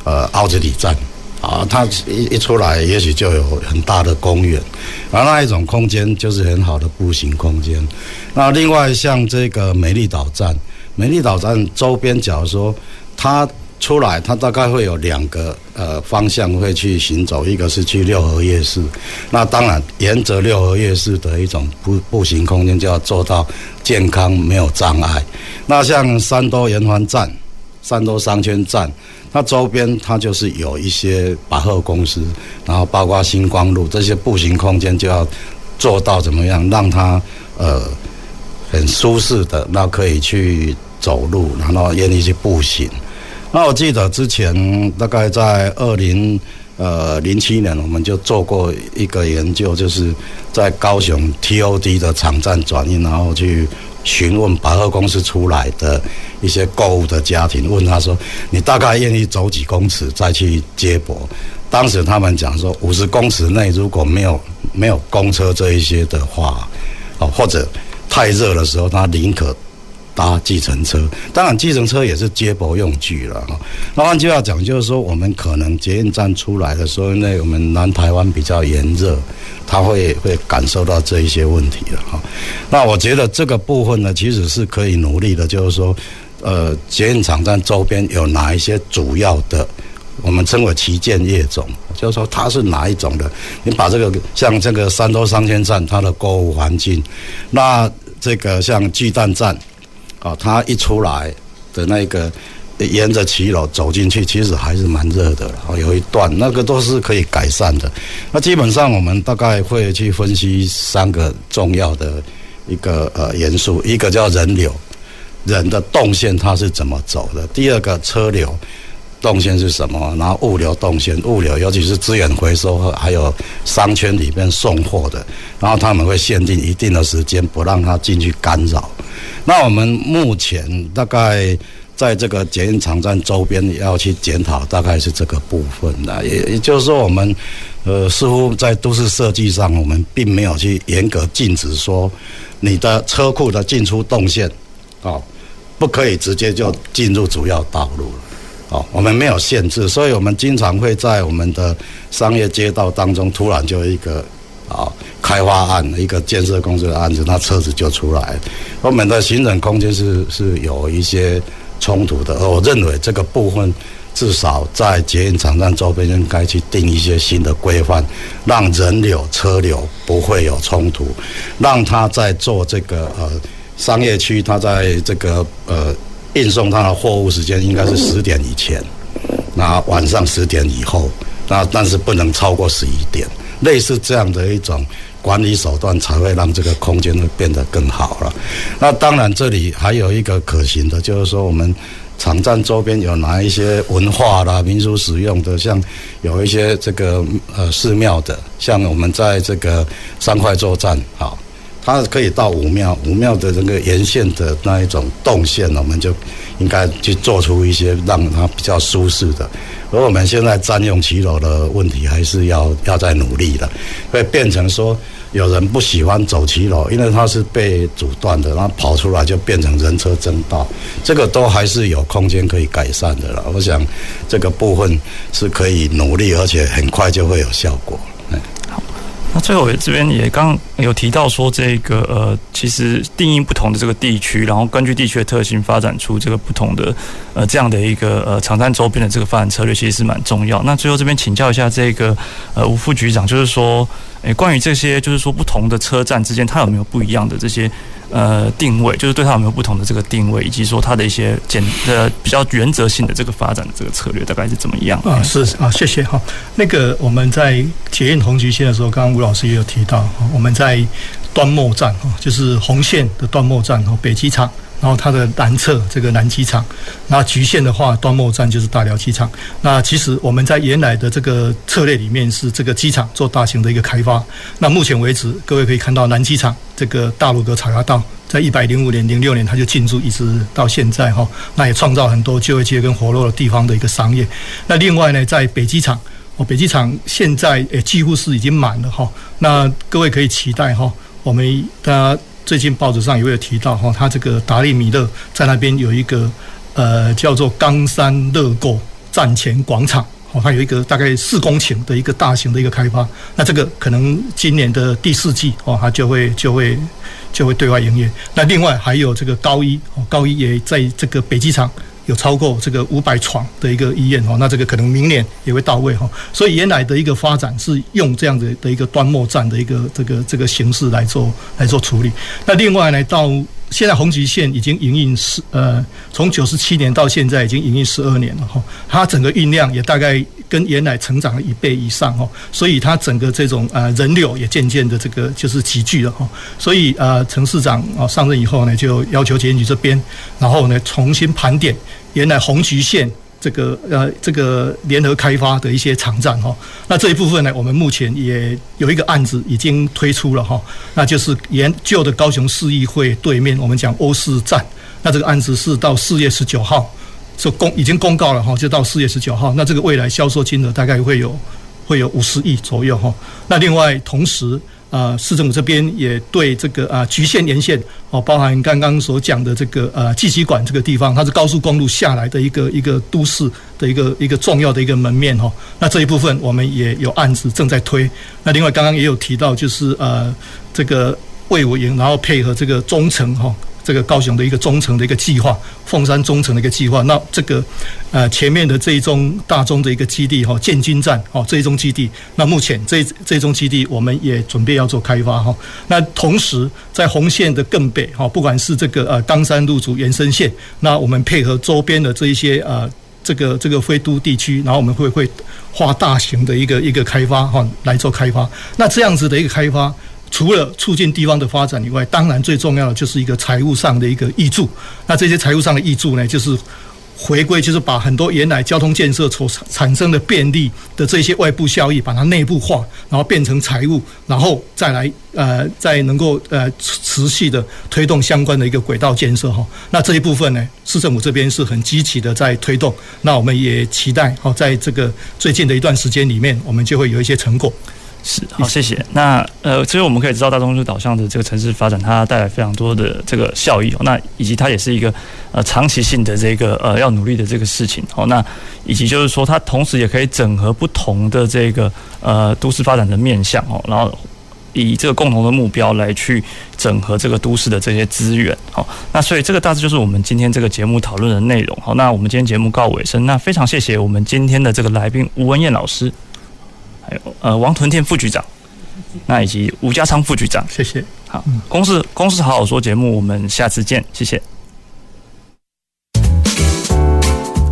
呃奥子里站。啊，它一一出来，也许就有很大的公园，而那一种空间就是很好的步行空间。那另外像这个美丽岛站，美丽岛站周边，假如说它出来，它大概会有两个呃方向会去行走，一个是去六合夜市，那当然沿着六合夜市的一种步步行空间就要做到健康没有障碍。那像三多圆环站、三多商圈站。它周边它就是有一些百货公司，然后包括星光路这些步行空间就要做到怎么样，让它呃很舒适的，那可以去走路，然后愿意去步行。那我记得之前大概在二零呃零七年，我们就做过一个研究，就是在高雄 TOD 的场站转运，然后去。询问百货公司出来的一些购物的家庭，问他说：“你大概愿意走几公尺再去接驳？”当时他们讲说，五十公尺内如果没有没有公车这一些的话，哦，或者太热的时候，他宁可。搭计程车，当然计程车也是接驳用具了哈。那换句话讲，就是说我们可能捷运站出来的时候，那我们南台湾比较炎热，他会会感受到这一些问题了哈。那我觉得这个部分呢，其实是可以努力的，就是说，呃，捷运场站周边有哪一些主要的，我们称为旗舰业种，就是说它是哪一种的？你把这个像这个三多商圈站，它的购物环境，那这个像巨蛋站。啊，它一出来的那个沿着骑楼走进去，其实还是蛮热的。哦，有一段那个都是可以改善的。那基本上我们大概会去分析三个重要的一个呃元素，一个叫人流，人的动线它是怎么走的；第二个车流动线是什么；然后物流动线，物流尤其是资源回收和还有商圈里面送货的，然后他们会限定一定的时间，不让它进去干扰。那我们目前大概在这个捷运场站周边也要去检讨，大概是这个部分的。也也就是说，我们呃似乎在都市设计上，我们并没有去严格禁止说你的车库的进出动线，哦，不可以直接就进入主要道路了。哦，我们没有限制，所以我们经常会在我们的商业街道当中突然就一个。啊，开发案一个建设公司的案子，那车子就出来，我们的行人空间是是有一些冲突的。而我认为这个部分至少在捷运场站周边应该去定一些新的规范，让人流车流不会有冲突，让他在做这个呃商业区，他在这个呃运送他的货物时间应该是十点以前，那晚上十点以后，那但是不能超过十一点。类似这样的一种管理手段，才会让这个空间会变得更好了。那当然，这里还有一个可行的，就是说我们场站周边有哪一些文化啦、民俗使用的，像有一些这个呃寺庙的，像我们在这个三块洲站，好，它可以到武庙，武庙的这个沿线的那一种动线，我们就应该去做出一些让它比较舒适的。而我们现在占用骑楼的问题，还是要要再努力的，会变成说有人不喜欢走骑楼，因为它是被阻断的，然后跑出来就变成人车争道，这个都还是有空间可以改善的了。我想这个部分是可以努力，而且很快就会有效果。
好那最后这边也刚有提到说，这个呃，其实定义不同的这个地区，然后根据地区的特性发展出这个不同的呃这样的一个呃长滩周边的这个发展策略，其实是蛮重要。那最后这边请教一下这个呃吴副局长，就是说，诶，关于这些就是说不同的车站之间，它有没有不一样的这些？呃，定位就是对它有没有不同的这个定位，以及说它的一些简呃比较原则性的这个发展的这个策略大概是怎么样？
啊，是啊，谢谢哈。那个我们在检验红极线的时候，刚刚吴老师也有提到，我们在端末站哈，就是红线的端末站哈，北机场。然后它的南侧这个南机场，那局限的话，端末站就是大寮机场。那其实我们在原来的这个策略里面是这个机场做大型的一个开发。那目前为止，各位可以看到南机场这个大陆阁草衙道，在一百零五年、零六年它就进驻，一直到现在哈，那也创造很多就业机会跟活络的地方的一个商业。那另外呢，在北机场，哦，北机场现在也几乎是已经满了哈。那各位可以期待哈，我们大家。最近报纸上也有提到哈，他这个达利米勒在那边有一个呃叫做冈山乐购站前广场，哦，它有一个大概四公顷的一个大型的一个开发，那这个可能今年的第四季哦，它就会就会就会对外营业。那另外还有这个高一哦，高一也在这个北机场。有超过这个五百床的一个医院哈，那这个可能明年也会到位哈。所以原来的一个发展是用这样的的一个端末站的一个这个这个形式来做来做处理。那另外呢，到现在红橘线已经营运十呃，从九十七年到现在已经营运十二年了哈。它整个运量也大概跟原来成长了一倍以上哈，所以它整个这种呃人流也渐渐的这个就是集聚了哈。所以呃，陈市长啊上任以后呢，就要求捷运局这边，然后呢重新盘点。原来红橘线这个呃这个联合开发的一些场站哈，那这一部分呢，我们目前也有一个案子已经推出了哈，那就是沿旧的高雄市议会对面，我们讲欧式站，那这个案子是到四月十九号就公已经公告了哈，就到四月十九号，那这个未来销售金额大概会有会有五十亿左右哈，那另外同时。啊，市政府这边也对这个啊局限沿线哦，包含刚刚所讲的这个呃计机馆这个地方，它是高速公路下来的一个一个都市的一个一个重要的一个门面哈。那这一部分我们也有案子正在推。那另外刚刚也有提到，就是呃这个魏武营，然后配合这个中城哈。这个高雄的一个中程的一个计划，凤山中程的一个计划，那这个呃前面的这一宗大中的一个基地哈，建军站哦，这一宗基地，那目前这这一宗基地我们也准备要做开发哈。那同时在红线的更北哈，不管是这个呃冈山路竹延伸线，那我们配合周边的这一些呃这个这个非都地区，然后我们会会画大型的一个一个开发哈来做开发。那这样子的一个开发。除了促进地方的发展以外，当然最重要的就是一个财务上的一个挹注。那这些财务上的挹注呢，就是回归，就是把很多原来交通建设所产生的便利的这些外部效益，把它内部化，然后变成财务，然后再来呃，再能够呃持续的推动相关的一个轨道建设哈。那这一部分呢，市政府这边是很积极的在推动。那我们也期待好，在这个最近的一段时间里面，我们就会有一些成果。
是好，谢谢。那呃，其实我们可以知道，大中运输导向的这个城市发展，它带来非常多的这个效益。那以及它也是一个呃长期性的这个呃要努力的这个事情。好，那以及就是说，它同时也可以整合不同的这个呃都市发展的面向哦，然后以这个共同的目标来去整合这个都市的这些资源。好，那所以这个大致就是我们今天这个节目讨论的内容。好，那我们今天节目告尾声。那非常谢谢我们今天的这个来宾吴文燕老师。呃，王屯天副局长，那以及吴家昌副局长，
谢谢。
好，公事公事好好说节目，我们下次见，谢谢。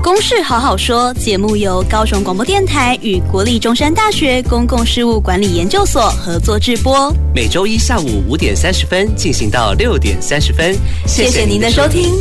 公事好好说节目由高雄广播电台与国立中山大学公共事务管理研究所合作制播，
每周一下午五点三十分进行到六点三十分。谢谢您的收听。